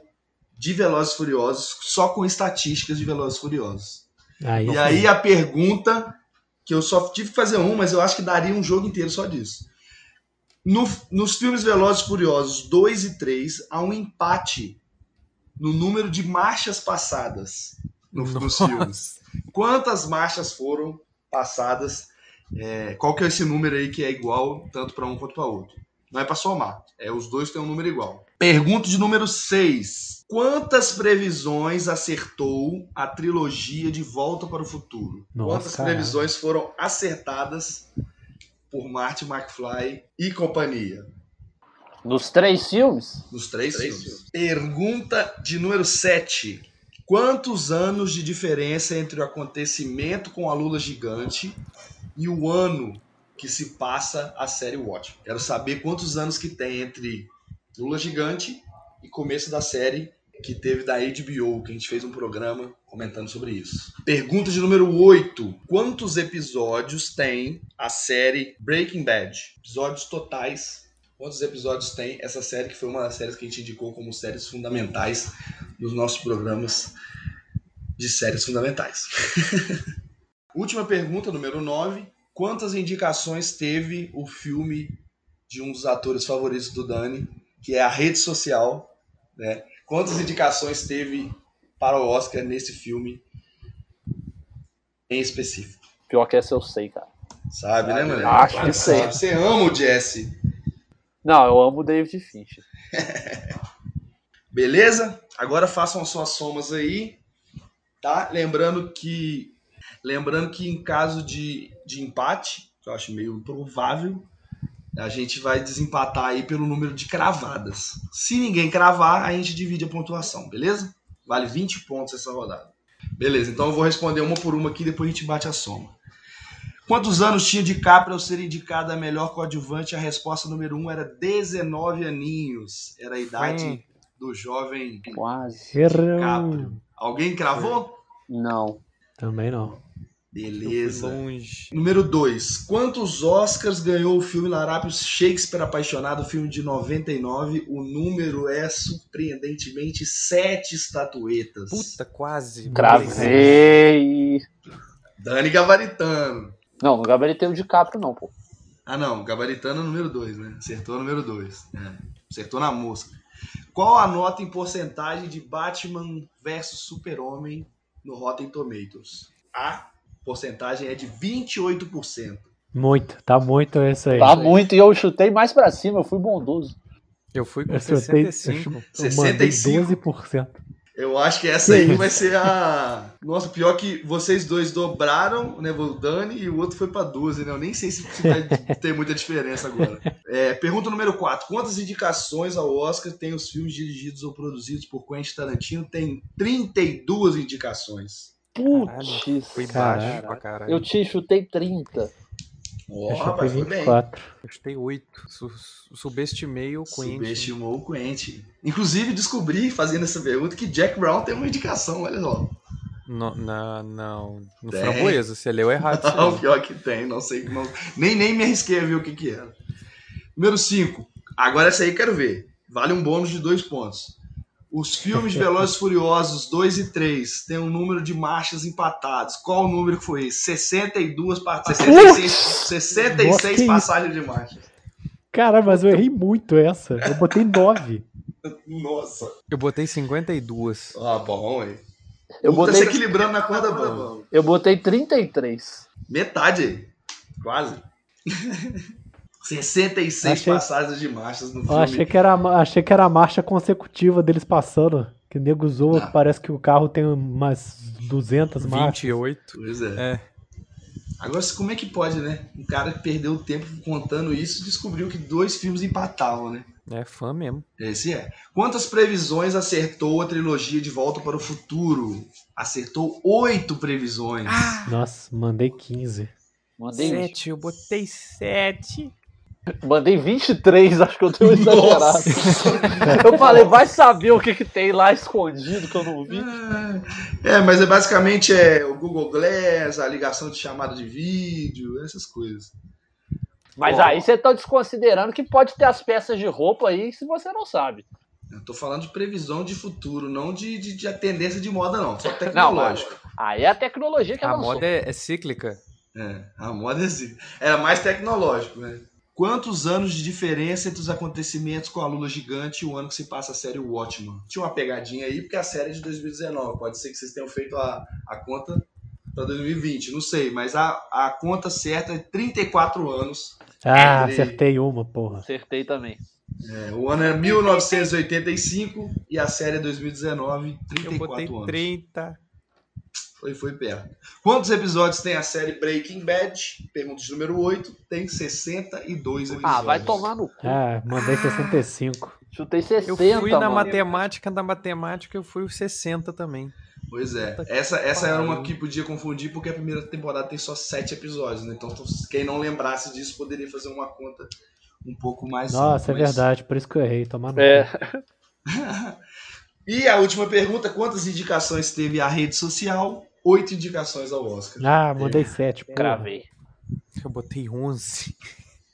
de Velozes Furiosos só com estatísticas de Velozes Furiosos. Aí, E aí a pergunta, que eu só tive que fazer um, mas eu acho que daria um jogo inteiro só disso. No- nos filmes Velozes e Furiosos 2 e 3, há um empate no número de marchas passadas no- nos filmes. Quantas marchas foram passadas? É, qual que é esse número aí que é igual tanto para um quanto para outro? Não é para somar, é os dois têm um número igual. Pergunta de número 6. Quantas previsões acertou a trilogia de Volta para o Futuro? Nossa, Quantas previsões foram acertadas por Marty McFly e companhia? Nos três filmes? Nos três, filmes. Pergunta de número 7. Quantos anos de diferença entre o acontecimento com a Lula gigante e o ano que se passa a série Watchmen? Quero saber quantos anos que tem entre Lula gigante e começo da série que teve da HBO, que a gente fez um programa comentando sobre isso. Pergunta de número 8. Quantos episódios tem a série Breaking Bad? Episódios totais Quantos episódios tem essa série, que foi uma das séries que a gente indicou como séries fundamentais nos nossos programas de séries fundamentais. Última pergunta, número 9. Quantas indicações teve o filme de um dos atores favoritos do Dani, que é a rede social? Né? Quantas indicações teve para o Oscar nesse filme em específico? Pior que essa eu sei, cara. Sabe, né, mulher? Acho Claro que sei. sabe. Você ama o Jesse. Não, eu amo o David Fincher. Beleza? Agora façam as suas somas aí, tá? Lembrando que lembrando que em caso de, de empate, que eu acho meio improvável, a gente vai desempatar aí pelo número de cravadas. Se ninguém cravar, a gente divide a pontuação, beleza? Vale 20 pontos essa rodada. Beleza, então eu vou responder uma por uma aqui, depois a gente bate a soma. Quantos anos tinha DiCaprio ao ser indicado a melhor coadjuvante? A resposta número 1 um era 19 aninhos. Era a idade Foi. do jovem Quase. DiCaprio. Alguém cravou? Não. Também não. Beleza. longe. Número 2. Quantos Oscars ganhou o filme Larápio Shakespeare Apaixonado, filme de 99? O número é surpreendentemente sete estatuetas. Puta, quase. Cravei. Dani Gabaritano. Não, no gabaritei o DiCaprio, não, pô. Ah, não. Gabaritano é o número 2, né? Acertou o número 2. Acertou na mosca. Qual a nota em porcentagem de Batman versus Super-Homem no Rotten Tomatoes? A porcentagem é de 28%. Muito, tá muito essa aí. Tá muito e eu chutei mais pra cima, eu fui bondoso. Eu fui com Eu chutei, eu 65. chu- eu mandei 65. 12%. Eu acho que essa aí vai ser a. Nossa, pior que vocês dois dobraram, né? O Dani e o outro foi pra 12, né? Eu nem sei se se vai ter muita diferença agora. É, pergunta número 4. Quantas indicações ao Oscar tem os filmes dirigidos ou produzidos por Quentin Tarantino? Tem 32 indicações. Putz. Fui Caralho. baixo pra caralho. Eu te chutei 30. Ó, Eu chutei rapaz, foi bem. 24. Eu chutei 8. Su subestimei o Quentin. Subestimou o Quentin. Inclusive, descobri, fazendo essa pergunta, que Jack Brown tem uma indicação, olha só. No, na, não, no Tem. Framboesa, você leu errado. Não, pior que tem, não sei. não- nem, nem me arrisquei a ver o que, que era. Número 5. Agora essa aí eu quero ver. Vale um bônus de dois pontos. Os filmes de Velozes e Furiosos 2 e 3 têm um número de marchas empatados. Qual o número que foi esse? 62, pa- 66, 66 Nossa, que isso? passagens de marcha. Cara, mas eu errei muito essa. Eu botei 9. Nossa. Eu botei 52. Ah, bom, hein? Eu Tá botei, se equilibrando na corda bamba. eu botei 33. Metade aí. Quase. 66 Achei- passagens de marchas no Eu filme. achei que, era, a- achei que era a marcha consecutiva deles passando. Que o nego zoa, que parece que o carro tem umas 200 marchas. 28. Pois é. É. Agora, como é que pode, né? Um cara que perdeu tempo contando isso descobriu que dois filmes empatavam, né? É fã mesmo. Esse é. Quantas previsões acertou a trilogia De Volta para o Futuro? Acertou oito previsões. Nossa, mandei 15. Mandei, Sete, eu botei sete. Mandei 23, acho que eu tenho exagerado. Eu falei, vai saber o que, que tem lá escondido que eu não vi. É, mas é basicamente é o Google Glass, a ligação de chamada de vídeo, essas coisas. Mas aí você tá desconsiderando que pode ter as peças de roupa aí se você não sabe. Eu tô falando de previsão de futuro, não de, de, de a tendência de moda, não. Só Não, tecnológico. Aí é a tecnologia que A avançou. moda é, é cíclica. É, a moda é assim. Era mais tecnológico, né? Quantos anos de diferença entre os acontecimentos com a Lula Gigante e o ano que se passa a série Watchmen? Tinha uma pegadinha aí, porque a série é de 2019. Pode ser que vocês tenham feito a, a conta para 2020, não sei. Mas a, a conta certa é 34 anos. Ah, Entre- acertei uma, porra. Acertei também. É, o ano é 1985 e a série é 2019, Eu botei 34 anos. 30. Foi, foi perto. Quantos episódios tem a série Breaking Bad? Pergunta de número 8. Tem 62 episódios. Ah, vai tomar no cu. Ah, mandei 65. Chutei 60, Eu fui na mano. matemática, da matemática eu fui os 60 também. Pois é. Essa, essa era uma que podia confundir porque a primeira temporada tem só 7 episódios, né? Então quem não lembrasse disso poderia fazer uma conta um pouco mais Nossa, é mas- verdade, por isso que eu errei. Tomar no É. cu. E a última pergunta: quantas indicações teve a rede social? Oito indicações ao Oscar. Ah, mandei 7. Porra. Gravei. Eu botei 11.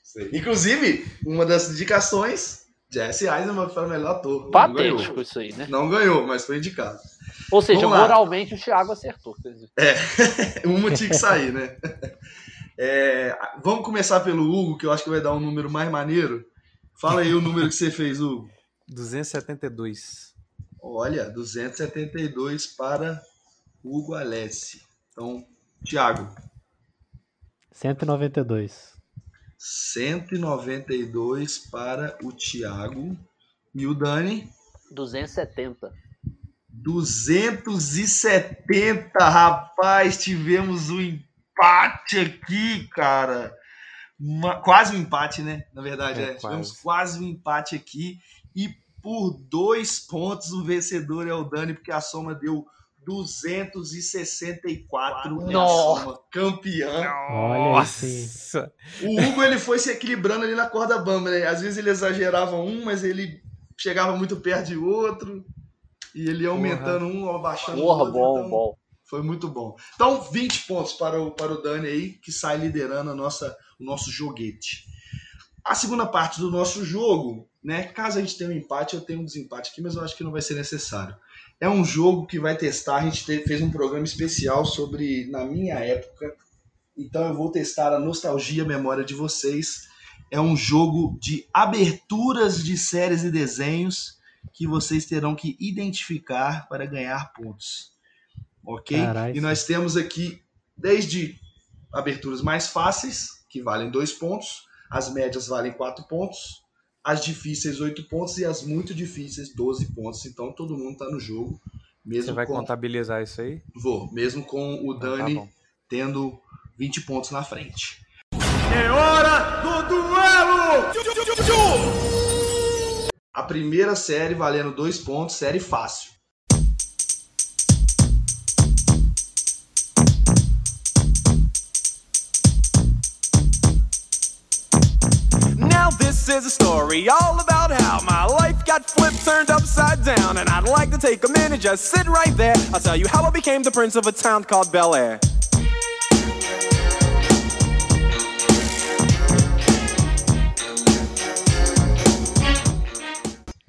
Sei. Inclusive, uma das indicações, Jesse Eisenberg para o melhor ator. Patético isso aí, né? Não ganhou, mas foi indicado. Ou seja, Vamos lá. moralmente o Thiago acertou. dizer. Uma tinha que sair, né? É, vamos começar pelo Hugo, que eu acho que vai dar um número mais maneiro. Fala aí o número que você fez, Hugo. 272. Olha, 272 para Hugo Alessi. Então, Thiago, 192. 192 para o Thiago. E o Dani, 270. 270, rapaz, tivemos um empate aqui, cara. Uma- quase um empate, né? Na verdade, É, é. Tivemos quase. quase um empate aqui. E por dois pontos o vencedor é o Dani, porque a soma deu 264 é a Nossa. campeã. Nossa! O Hugo ele foi se equilibrando ali na corda bamba, né? Às vezes ele exagerava um, mas ele chegava muito perto de outro. E ele ia aumentando um, abaixando o Porra, outro. bom, então bom. Foi muito bom. Então, 20 pontos para o, para o Dani aí, que sai liderando a nossa, o nosso joguete. A segunda parte do nosso jogo, né? Caso a gente tenha um empate, eu tenho um desempate aqui, mas eu acho que não vai ser necessário. É um jogo que vai testar. A gente te- fez um programa especial sobre na minha época. Então eu vou testar a nostalgia, a memória de vocês. É um jogo de aberturas de séries e desenhos que vocês terão que identificar para ganhar pontos. Ok? Carai, e nós temos aqui desde aberturas mais fáceis, que valem dois pontos, as médias valem quatro pontos, as difíceis 8 pontos e as muito difíceis 12 pontos. Então todo mundo tá no jogo. Mesmo Você vai com... contabilizar isso aí? Vou, mesmo com o Então tá Dani bom. tendo 20 pontos na frente. É hora do duelo! A primeira série valendo dois pontos, série fácil. A story all about how my life got flipped, turned upside down, and I'd like to take a minute, just sit right there. I'll tell you how I became the prince of a town called Bel Air.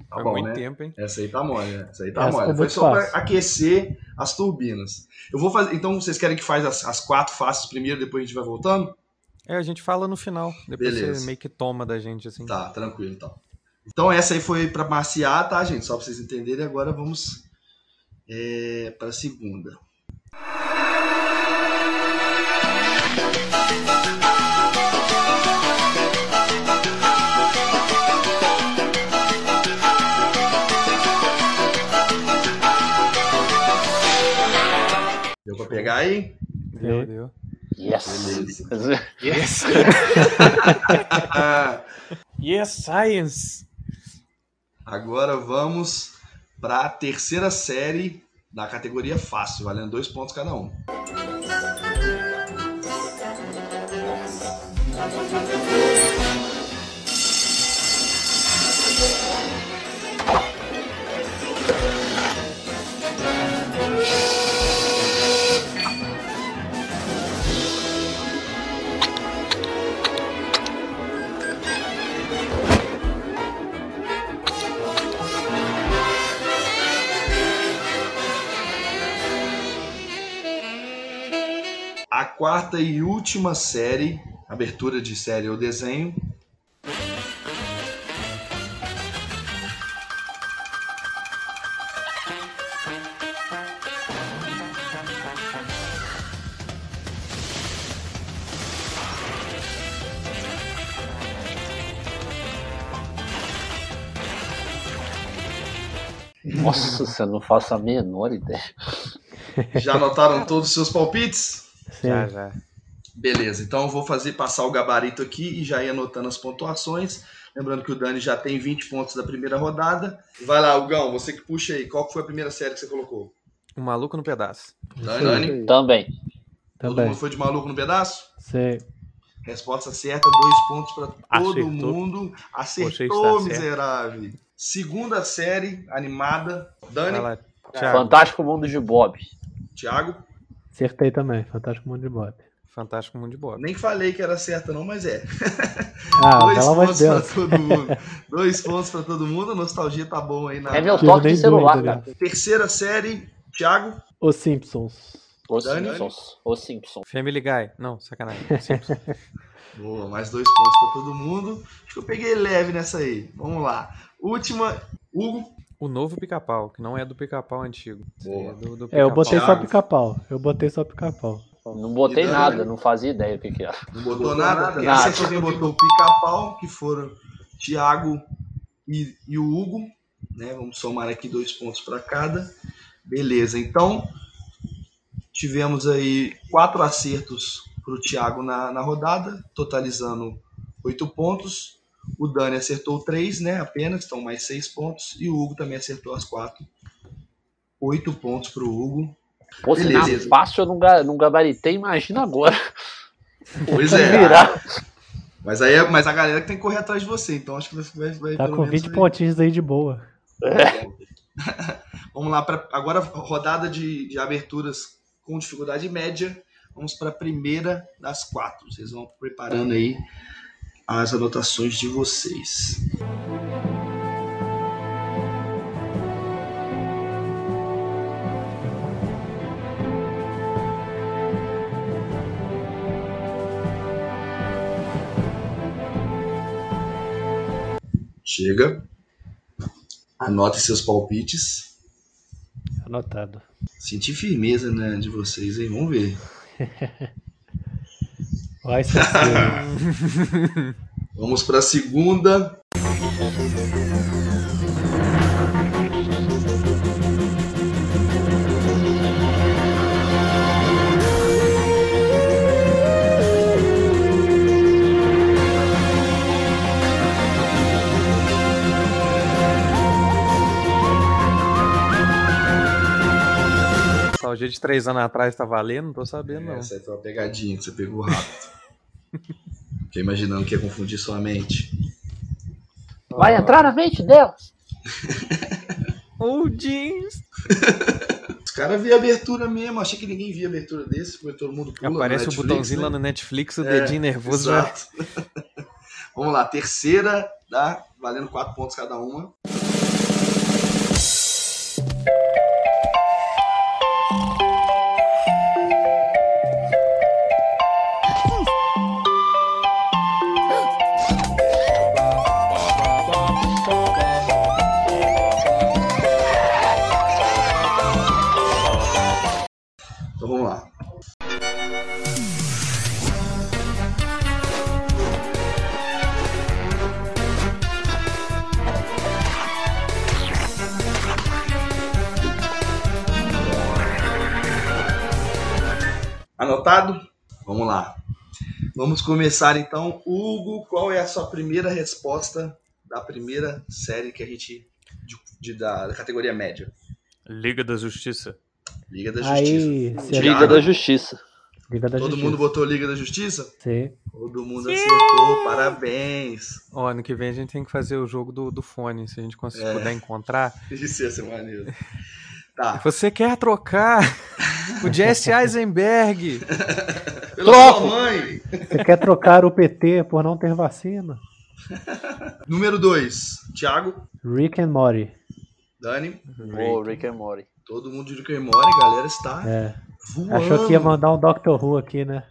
Tá Foi bom, muito né? tempo, hein? Essa aí tá mole, né? Essa aí tá Essa mole. Foi só fácil. pra aquecer as turbinas. Eu vou fazer. Então vocês querem que faz as, as quatro fáceis primeiro, depois a gente vai voltando? É, a gente fala no final. Depois Beleza. você meio que toma da gente, assim. Tá, tranquilo então. Então essa aí foi para maciar, tá, gente? Só para vocês entenderem. Agora vamos é, para a segunda. Deu para pegar aí? Deu, deu. Yes. Yes! yes, science! Agora vamos para a terceira série da categoria fácil, valendo dois pontos cada um. Quarta e última série, abertura de série ou desenho. Nossa, eu não faço a menor ideia. Já anotaram todos os seus palpites? Sim. Já, já. Beleza, então eu vou fazer passar o gabarito aqui e já ir anotando as pontuações. Lembrando que o Dani já tem 20 pontos da primeira rodada. Vai lá, Hugão, você que puxa aí. Qual foi a primeira série que você colocou? O maluco no pedaço. Dani, Dani? Também. Todo Também. mundo foi de maluco no pedaço? Sei. Resposta certa, dois pontos para todo Acertou. mundo. Acertou, está certo. miserável. Segunda série animada. Dani, lá. Fantástico Mundo de Bob. Thiago. Acertei também. Fantástico Mundo de Bob. Fantástico Mundo de Bob. Nem falei que era certa não, mas é. Ah, Dois pontos para todo mundo. Dois pontos para todo mundo. A nostalgia tá bom aí na É meu toque de celular, dúvida, cara. né? terceira série. Thiago. Os Simpsons. Os? Simpsons. Os Simpsons. Family Guy. Não, sacanagem. Simpsons. Boa, mais dois pontos para todo mundo. Acho que eu peguei leve nessa aí. Vamos lá. Última. Hugo. O novo pica-pau, que não é do pica-pau antigo. É, do, do É, eu pica-pau. botei só Thiago. pica-pau. Eu botei só pica-pau. Não botei Dani? nada, não fazia ideia o que, que era. Não botou nada? nada. Acertou quem botou o pica-pau, que foram Thiago e, e o Hugo. Né? Vamos somar aqui dois pontos para cada. Beleza, então tivemos aí quatro acertos para o Thiago na, na rodada, totalizando oito pontos. O Dani acertou três, né? Apenas, então mais seis pontos. E o Hugo também acertou as quatro. Oito pontos para o Hugo. Pô, se Beleza. na fácil eu não, ga- não gabaritei, imagina agora. Pois é. virar. Mas aí é- mas a galera que tem que correr atrás de você, então acho que vai, vai, Tá pelo com menos 20 aí. pontinhos aí de boa. Vamos lá, pra, agora rodada de, de aberturas com dificuldade média. Vamos para a primeira das quatro. Vocês vão preparando aí as anotações de vocês. Chega. Anote seus palpites. Anotado. Senti firmeza né, de vocês aí, vamos ver. Vai ser. Vamos para a segunda. Nostalgia de três anos atrás tá valendo? Não tô sabendo, não. Essa foi uma pegadinha que você pegou rápido. Fiquei imaginando que ia confundir sua mente. Vai entrar na mente delas. Oh, jeans! Os caras viam abertura mesmo, achei que ninguém via abertura desse, foi todo mundo pula Aparece o Netflix, botãozinho né? lá no Netflix, o É, dedinho nervoso já. Exato. Vamos lá, terceira, tá? Valendo quatro pontos cada uma. Anotado? Vamos lá. Vamos começar então. Hugo, qual é a sua primeira resposta da primeira série que a gente. de, de- da, da categoria média? Liga da Justiça. Liga da Justiça. Aí, Liga da Justiça. Liga da Todo Justiça. mundo botou Liga da Justiça? Sim. Todo mundo acertou, parabéns. Ó, ano que vem a gente tem que fazer o jogo do, do fone, se a gente conseguir É. puder encontrar. Isso ia ser maneiro. Tá. Você quer trocar o Jesse Eisenberg? Pela Troco. sua mãe. Você quer trocar o PT por não ter vacina? Número 2, Thiago, Rick and Morty. Dani. Ô, Rick and Morty. Todo mundo de Rick and Morty, galera está É. voando. Achou que ia mandar um Doctor Who aqui, né?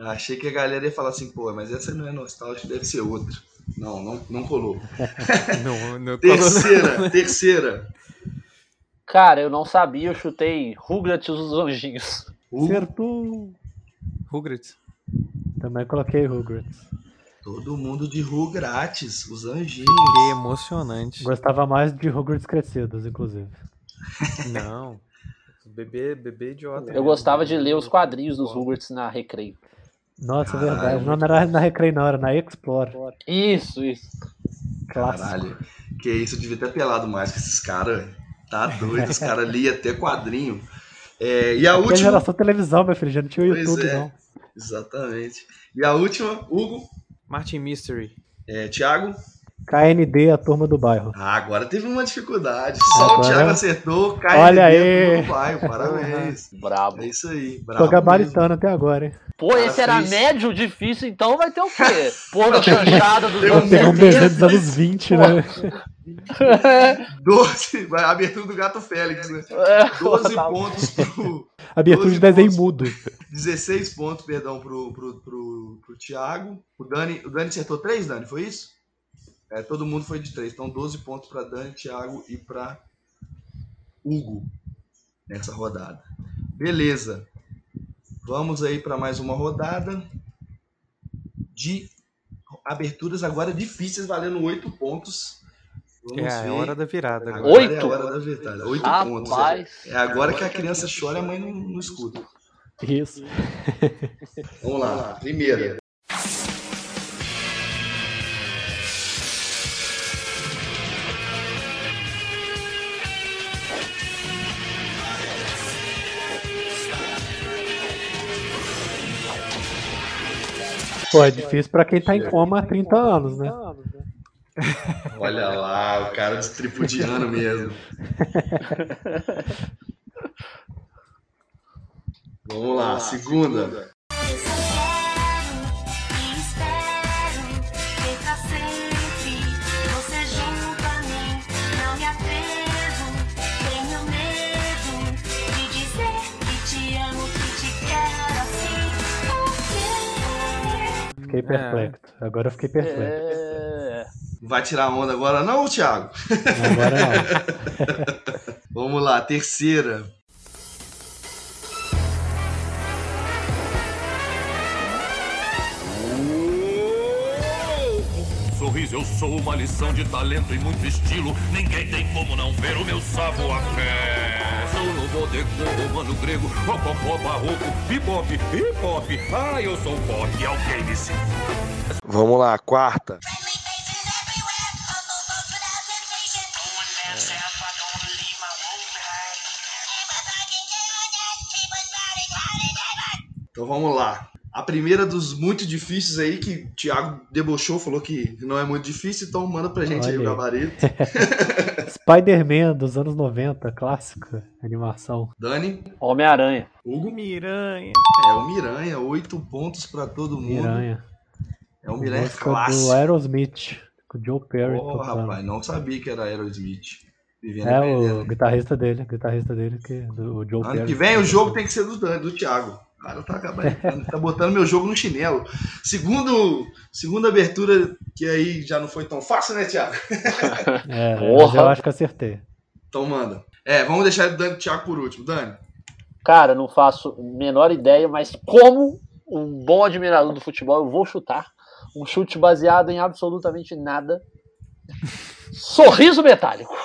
Achei que a galera ia falar assim, pô, mas essa não é nostálgica, deve ser outra. Não, não, não colou. Não, não Terceira, terceira. Cara, eu não sabia, eu chutei Rugrats e os Anjinhos. Acertou. Rugrats. Também coloquei Rugrats. todo mundo de Ru grátis, os anjinhos. Que emocionante. Gostava mais de Rugrats crescidos, inclusive. Não. Bebê, bebê idiota. Eu gostava de ler os quadrinhos dos Rugrats na Recreio. Nossa, Caralho, verdade. Não muito era na Recreio, não, era na Explore. Isso, isso. Clássico. Caralho. Que isso, eu devia ter pelado mais com esses caras. Tá doido, os caras liam até quadrinho. É, e a Porque última. geração televisão, meu filho, já não tinha o Pois YouTube, é. não. Exatamente. E a última, Hugo, Martin Mystery. é, Thiago. KND, a turma do bairro. Ah, agora teve uma dificuldade. Só o Agora- Thiago acertou, cai Olha aí. do bairro. Parabéns. Brabo. É isso aí. Tô Bravo gabaritando até agora, hein? Pô, esse era fez- médio, difícil, então vai ter o quê? Pô, da chanchada dos um anos Tem um desenho 70. dos anos 20, né? mesmo. 12. vai, a abertura do Gato Félix, né? É, 12 tá. pontos pro. Abertura 12 de desenho pontos. mudo. 16 pontos, perdão, pro, pro, pro, pro Thiago. O Dani, o Dani acertou 3, Dani, foi isso? É, todo mundo foi de 3. Então 12 pontos pra Dani, Thiago e pra Hugo nessa rodada. Beleza. Vamos aí para mais uma rodada de aberturas agora difíceis, valendo 8 pontos. Vamos É, é ver. hora da virada agora. Agora é a Oito? hora da virada. 8 pontos. Rapaz. É agora que a criança chora e a mãe não, não escuta. Isso. Vamos lá. Primeira. Pô, é difícil pra quem tá em coma há 30 anos, né? Olha lá, o cara de tripudiano mesmo. Vamos lá, segunda. Fiquei perplexo. Agora eu fiquei perplexo. É. Vai tirar onda agora não, Thiago? Agora não. Vamos lá, terceira. Sorriso, eu sou uma lição de talento e muito estilo. Ninguém tem como não ver o meu savoir-faire. Sou no bodegão romano grego, rococó, barroco, bebop, hip hop. Ah, eu sou pop, alguém me. Vamos lá, quarta. Então vamos lá. A primeira dos muito difíceis aí que o Thiago debochou, falou que não é muito difícil, então manda pra gente aí o Olha aí. gabarito. Spider-Man dos anos 90, clássica animação. Dani, Homem-Aranha. Hugo. Miranha. É o Miranha, oito pontos pra todo mundo. Miranha. É um Miranha clássico. do Aerosmith, com o Joe Perry Oh, tocando. rapaz, não sabia que era Aerosmith. Vivendo É o guitarrista dele, guitarrista dele, que, do, o Joe Ano Perry. que vem o jogo tem que ser do do Thiago. O cara tá, gabaritando, tá botando meu jogo no chinelo. Segundo, segunda abertura, que aí já não foi tão fácil, né, Thiago? É, eu acho que acertei. Então manda. É, vamos deixar o Dani e o Thiago por último. Dani, Cara, não faço a menor ideia, mas como um bom admirador do futebol, eu vou chutar. Um chute baseado em absolutamente nada. Sorriso metálico.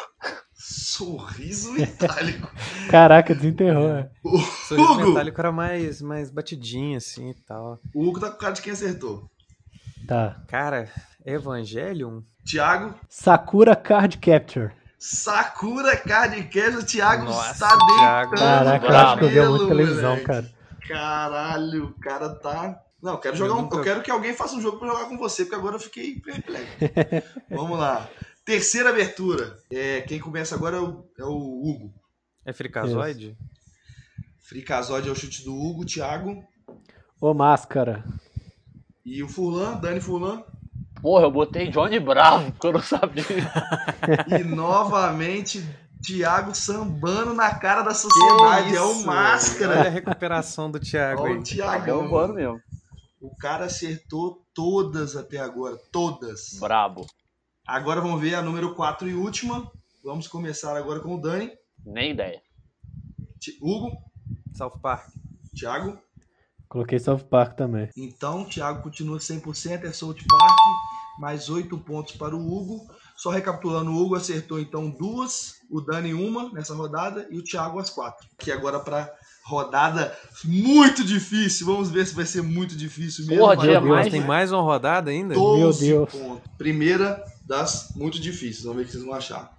Sorriso metálico. Caraca, desenterrou. é. O Sorriso Hugo! metálico era mais, mais batidinho, assim e tal. O Hugo tá com cara de quem acertou. Tá. Cara, Evangelion? Thiago. Sakura Card Capture. Sakura Card Capture. O Thiago Nossa, está Thiago. deitando Caraca, eu acho que eu vi muito televisão, moleque. cara. Caralho, o cara tá. Não, eu quero jogar um. nunca- Eu quero que alguém faça um jogo pra jogar com você, porque agora eu fiquei perplexo. Vamos lá. Terceira abertura. É, quem começa agora é o, é o Hugo. É Fricazoide? Fricazóide é o chute do Hugo, Thiago. Ô, máscara. E o Furlan, Dani Furlan. Porra, eu botei Johnny Bravo, porque eu não sabia. E novamente, Thiago sambando na cara da sociedade. é o Olha a Máscara. recuperação do Thiago Olha aí. o Tá Thiagão. bombando mesmo. O cara acertou todas até agora. Todas. Brabo. Agora vamos ver a número 4 e última. Vamos começar agora com o Dani. Nem ideia. Ti- Hugo, South Park. Thiago. Coloquei South Park também. Então, Thiago continua 100%, é South Park. Mais 8 pontos para o Hugo. Só recapitulando, o Hugo acertou então duas, o Dani uma nessa rodada e o Thiago as quatro. Aqui agora para rodada muito difícil. Vamos ver se vai ser muito difícil mesmo. Porra, mas. Tem mais uma rodada ainda? 12 Meu Deus. pontos. Primeira das muito difíceis. Vamos ver o que vocês vão achar.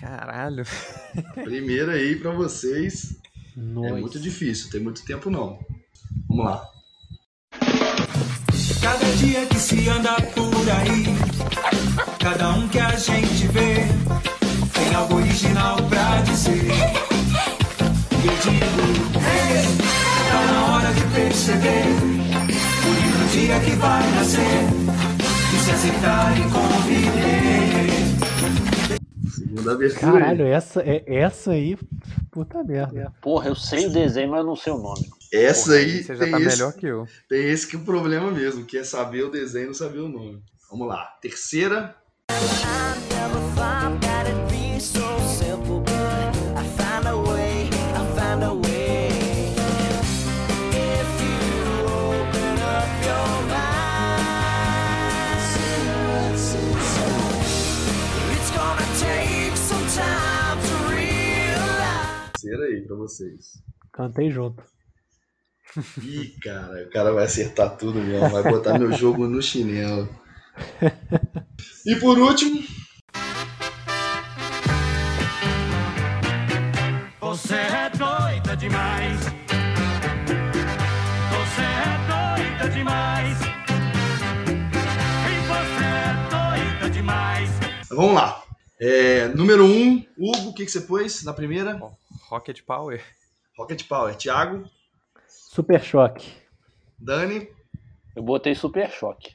Caralho. Primeira aí para vocês. Nossa. É muito difícil, tem muito tempo não. Vamos lá. Cada dia que se anda por aí, cada um que a gente vê, tem algo original pra dizer. E eu digo, hey, tá na hora de perceber o lindo dia que vai nascer, e se aceitar e conviver. Segunda. Caralho, essa, é, essa aí, puta merda. Porra, eu sei o desenho, mas eu não sei o nome. Essa Porra, aí Você já tem, tá esse, melhor que eu. tem esse que é o problema mesmo, que é saber o desenho e não saber o nome. Vamos lá. Terceira. Terceira aí pra vocês. Cantei junto. Ih, cara, o cara vai acertar tudo mesmo. Vai botar meu jogo no chinelo. E por último, Você é doida demais. Você é doida demais. E você é doida demais. vamos lá. É, número 1, um, Hugo, o que, que você pôs na primeira? Rocket Power. Rocket Power. Thiago, Super choque. Dani, Eu botei Super Choque.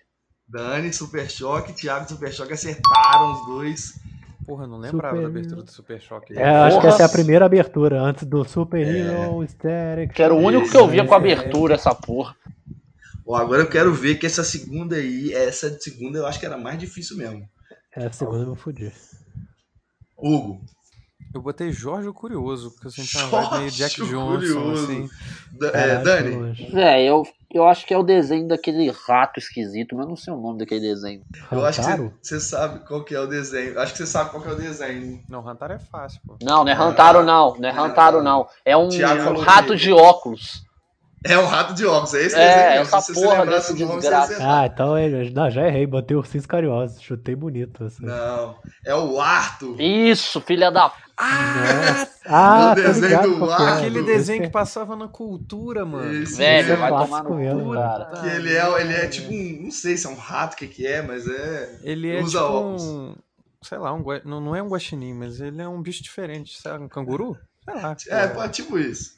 Dani, Super Choque, Thiago, Super Choque acertaram os dois. Porra, eu não lembrava Super- da abertura do Super Choque. É, acho que Porra. essa é a primeira abertura, antes do Super Hero Static. Que era o único que eu via com abertura, essa porra. Ó, agora eu quero ver que essa segunda aí, essa segunda eu acho que era mais difícil mesmo. É, a segunda eu vou fudir. Hugo, Eu botei Jorge o Curioso, porque eu senti uma vibe meio Jack Johnson, Curioso. assim. Da- é, Dani. É, eu, eu acho que é o desenho daquele rato esquisito, mas eu não sei o nome daquele desenho. eu acho que Hantaro? você você sabe qual que é o desenho. Acho que você sabe qual que é o desenho. Não, Hantaro é fácil, pô. Não, não é Rantaro não, não é Rantaro não. É um, um rato de óculos. É um rato de óculos, é esse É, desenho mesmo. essa Se você porra lembrasse desse o nome, desgraça. você. Ah, então eu não, já errei, botei ursinhos carinhosos, chutei bonito. Essa. Não, é o Arthur. Isso, filha da. Ah, O tô desenho ligado do é. ar, Aquele desenho que Esse passava na cultura, mano. Esse Velho, vai clássico tomar no mesmo, cara. Que ele é, ele é tipo um. Não sei se é um rato, o que, que é, mas é. Ele é Usa tipo óculos. um... Sei lá, um não, não é um guaxinim, mas ele é um bicho diferente. Sabe, um canguru? Sei lá. É, pô, tipo isso.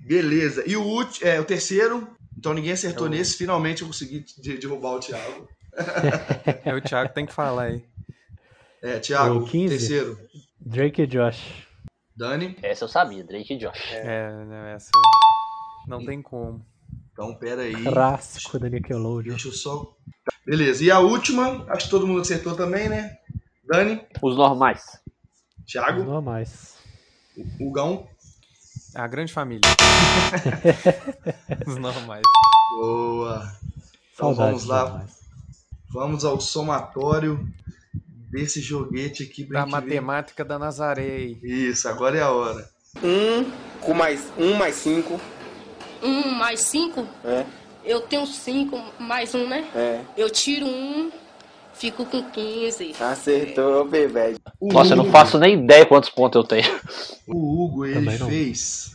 Beleza. E o último, é, o terceiro. Então ninguém acertou É o- nesse. Finalmente eu consegui de- derrubar o Thiago. É o Thiago que tem que falar aí. É, Thiago, O 15? terceiro. Drake e Josh. Dani. Essa eu sabia, Drake e Josh. É, né, essa... Não tem como. Então, pera aí. Clássico da Nickelodeon. Deixa eu só. Beleza. E a última, acho que todo mundo acertou também, né? Dani. Os normais. Thiago? Os normais. Hugão? A grande família. Os normais. Boa. Então Saudades vamos lá. normais. Vamos ao somatório desse joguete aqui pra Da gente ver. matemática da Nazaré. Isso, agora é a hora. Um com mais um mais cinco. Um mais cinco? É. Eu tenho cinco mais um, né? É. Eu tiro um, fico com 15. Acertou, bebê. Nossa, eu não faço nem ideia quantos pontos eu tenho. O Hugo, ele fez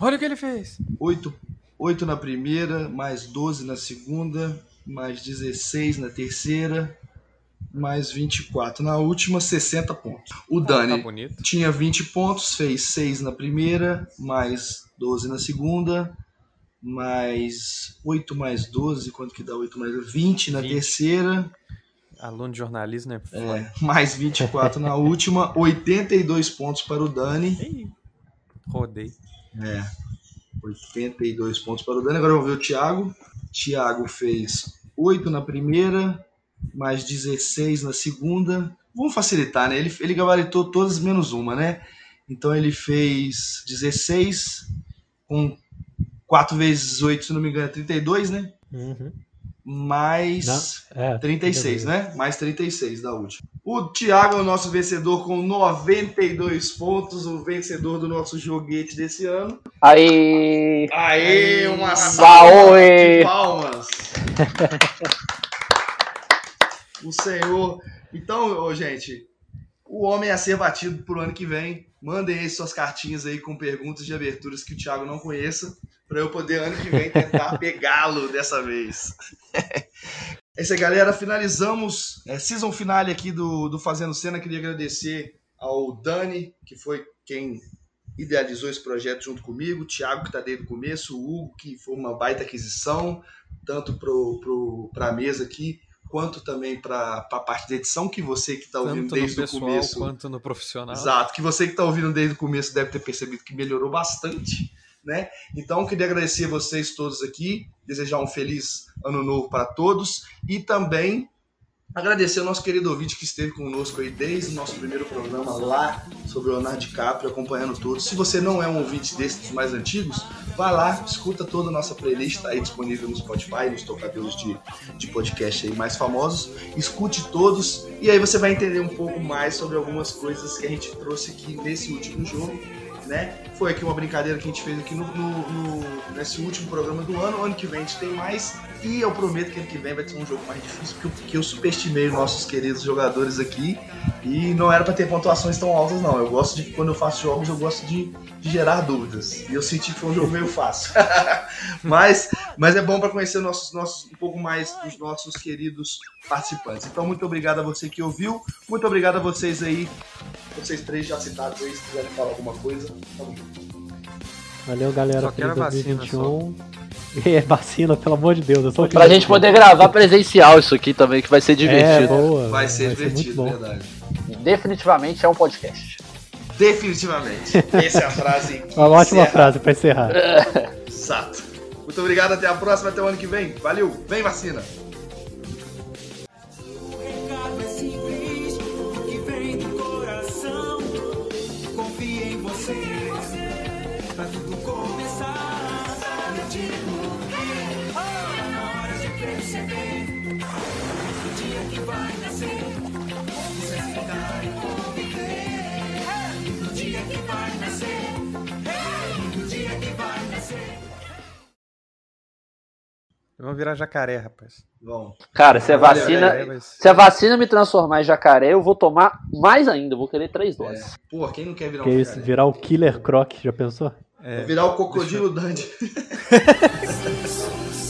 Olha o que ele fez. 8, 8 na primeira, mais 12 na segunda, mais 16 na terceira, mais 24 na última, 60 pontos. O Dani tá bonito. tinha 20 pontos, fez 6 na primeira, mais 12 na segunda, mais 8 mais 12, quanto que dá 8 mais 20 na 20. terceira, Aluno de jornalismo, né? é, mais 24 na última, 82 pontos para o Dani. Rodei. É. 82 pontos para o Dani. Agora vamos ver o Thiago. Thiago fez 8 na primeira, mais 16 na segunda. Vamos facilitar, né? Ele, ele gabaritou todas menos uma, né? Então ele fez 16 com 4 vezes 8, se não me engano, é 32, né? Uhum. Mais Não, é, 36, né? Mais 36 da última. O Thiago é o nosso vencedor com 92 pontos, o vencedor do nosso joguete desse ano. Aí. Aê, uma salva de palmas. o senhor. Então, gente, o homem é a ser batido pro ano que vem. Mandem aí suas cartinhas aí com perguntas de aberturas que o Thiago não conheça, para eu poder ano que vem tentar pegá-lo dessa vez. É isso aí, galera. Finalizamos é, season finale aqui do, do Fazendo Cena. Queria agradecer ao Dani, que foi quem idealizou esse projeto junto comigo, o Thiago, que está desde o começo, o Hugo, que foi uma baita aquisição, tanto para a mesa aqui, quanto também para a parte da edição, que você que está ouvindo desde o pessoal começo. quanto no profissional. Exato, que você que está ouvindo desde o começo deve ter percebido que melhorou bastante, né? Então, queria agradecer vocês todos aqui, desejar um feliz ano novo para todos e também agradecer ao nosso querido ouvinte que esteve conosco aí desde o nosso primeiro programa lá sobre o Leonardo DiCaprio, acompanhando todos. Se você não é um ouvinte desses mais antigos, vai lá, escuta toda a nossa playlist, tá aí disponível no Spotify, nos tocadores de, de podcast aí mais famosos. Escute todos e aí você vai entender um pouco mais sobre algumas coisas que a gente trouxe aqui nesse último jogo. Né? Foi aqui uma brincadeira que a gente fez aqui no, no- no- nesse último programa do ano. Ano que vem a gente tem mais. E eu prometo que ano que vem vai ser um jogo mais difícil, porque eu, porque eu subestimei os nossos queridos jogadores aqui. E não era para ter pontuações tão altas, não. Eu gosto de, quando eu faço jogos, eu gosto de, de gerar dúvidas. E eu senti que foi um jogo meio fácil. mas, mas é bom para conhecer nossos, nossos, um pouco mais dos nossos queridos participantes. Então, muito obrigado a você que ouviu. Muito obrigado a vocês aí, vocês três já citados aí, se quiserem falar alguma coisa. Tamo junto. Valeu, galera. Só quero Feliz a vacina, 2021. É, vacina, pelo amor de Deus. Eu só Pra gente poder gravar presencial isso aqui também, que vai ser É, divertido. boa. Vai ser muito divertido, bom. verdade. Definitivamente é um podcast. Definitivamente. Essa é a frase. Uma ótima encerra. frase pra encerrar. Exato. Muito obrigado, até a próxima, até o ano que vem. Valeu, vem vacina. Vamos virar jacaré, rapaz. Vamos. Cara, se a Olha, vacina, velho, se a vacina me transformar em jacaré, eu vou tomar mais ainda. Eu vou querer três doses. Pô, quem não quer virar Que um isso, jacaré? virar o Killer Croc, já pensou? É. Virar o crocodilo Dandy.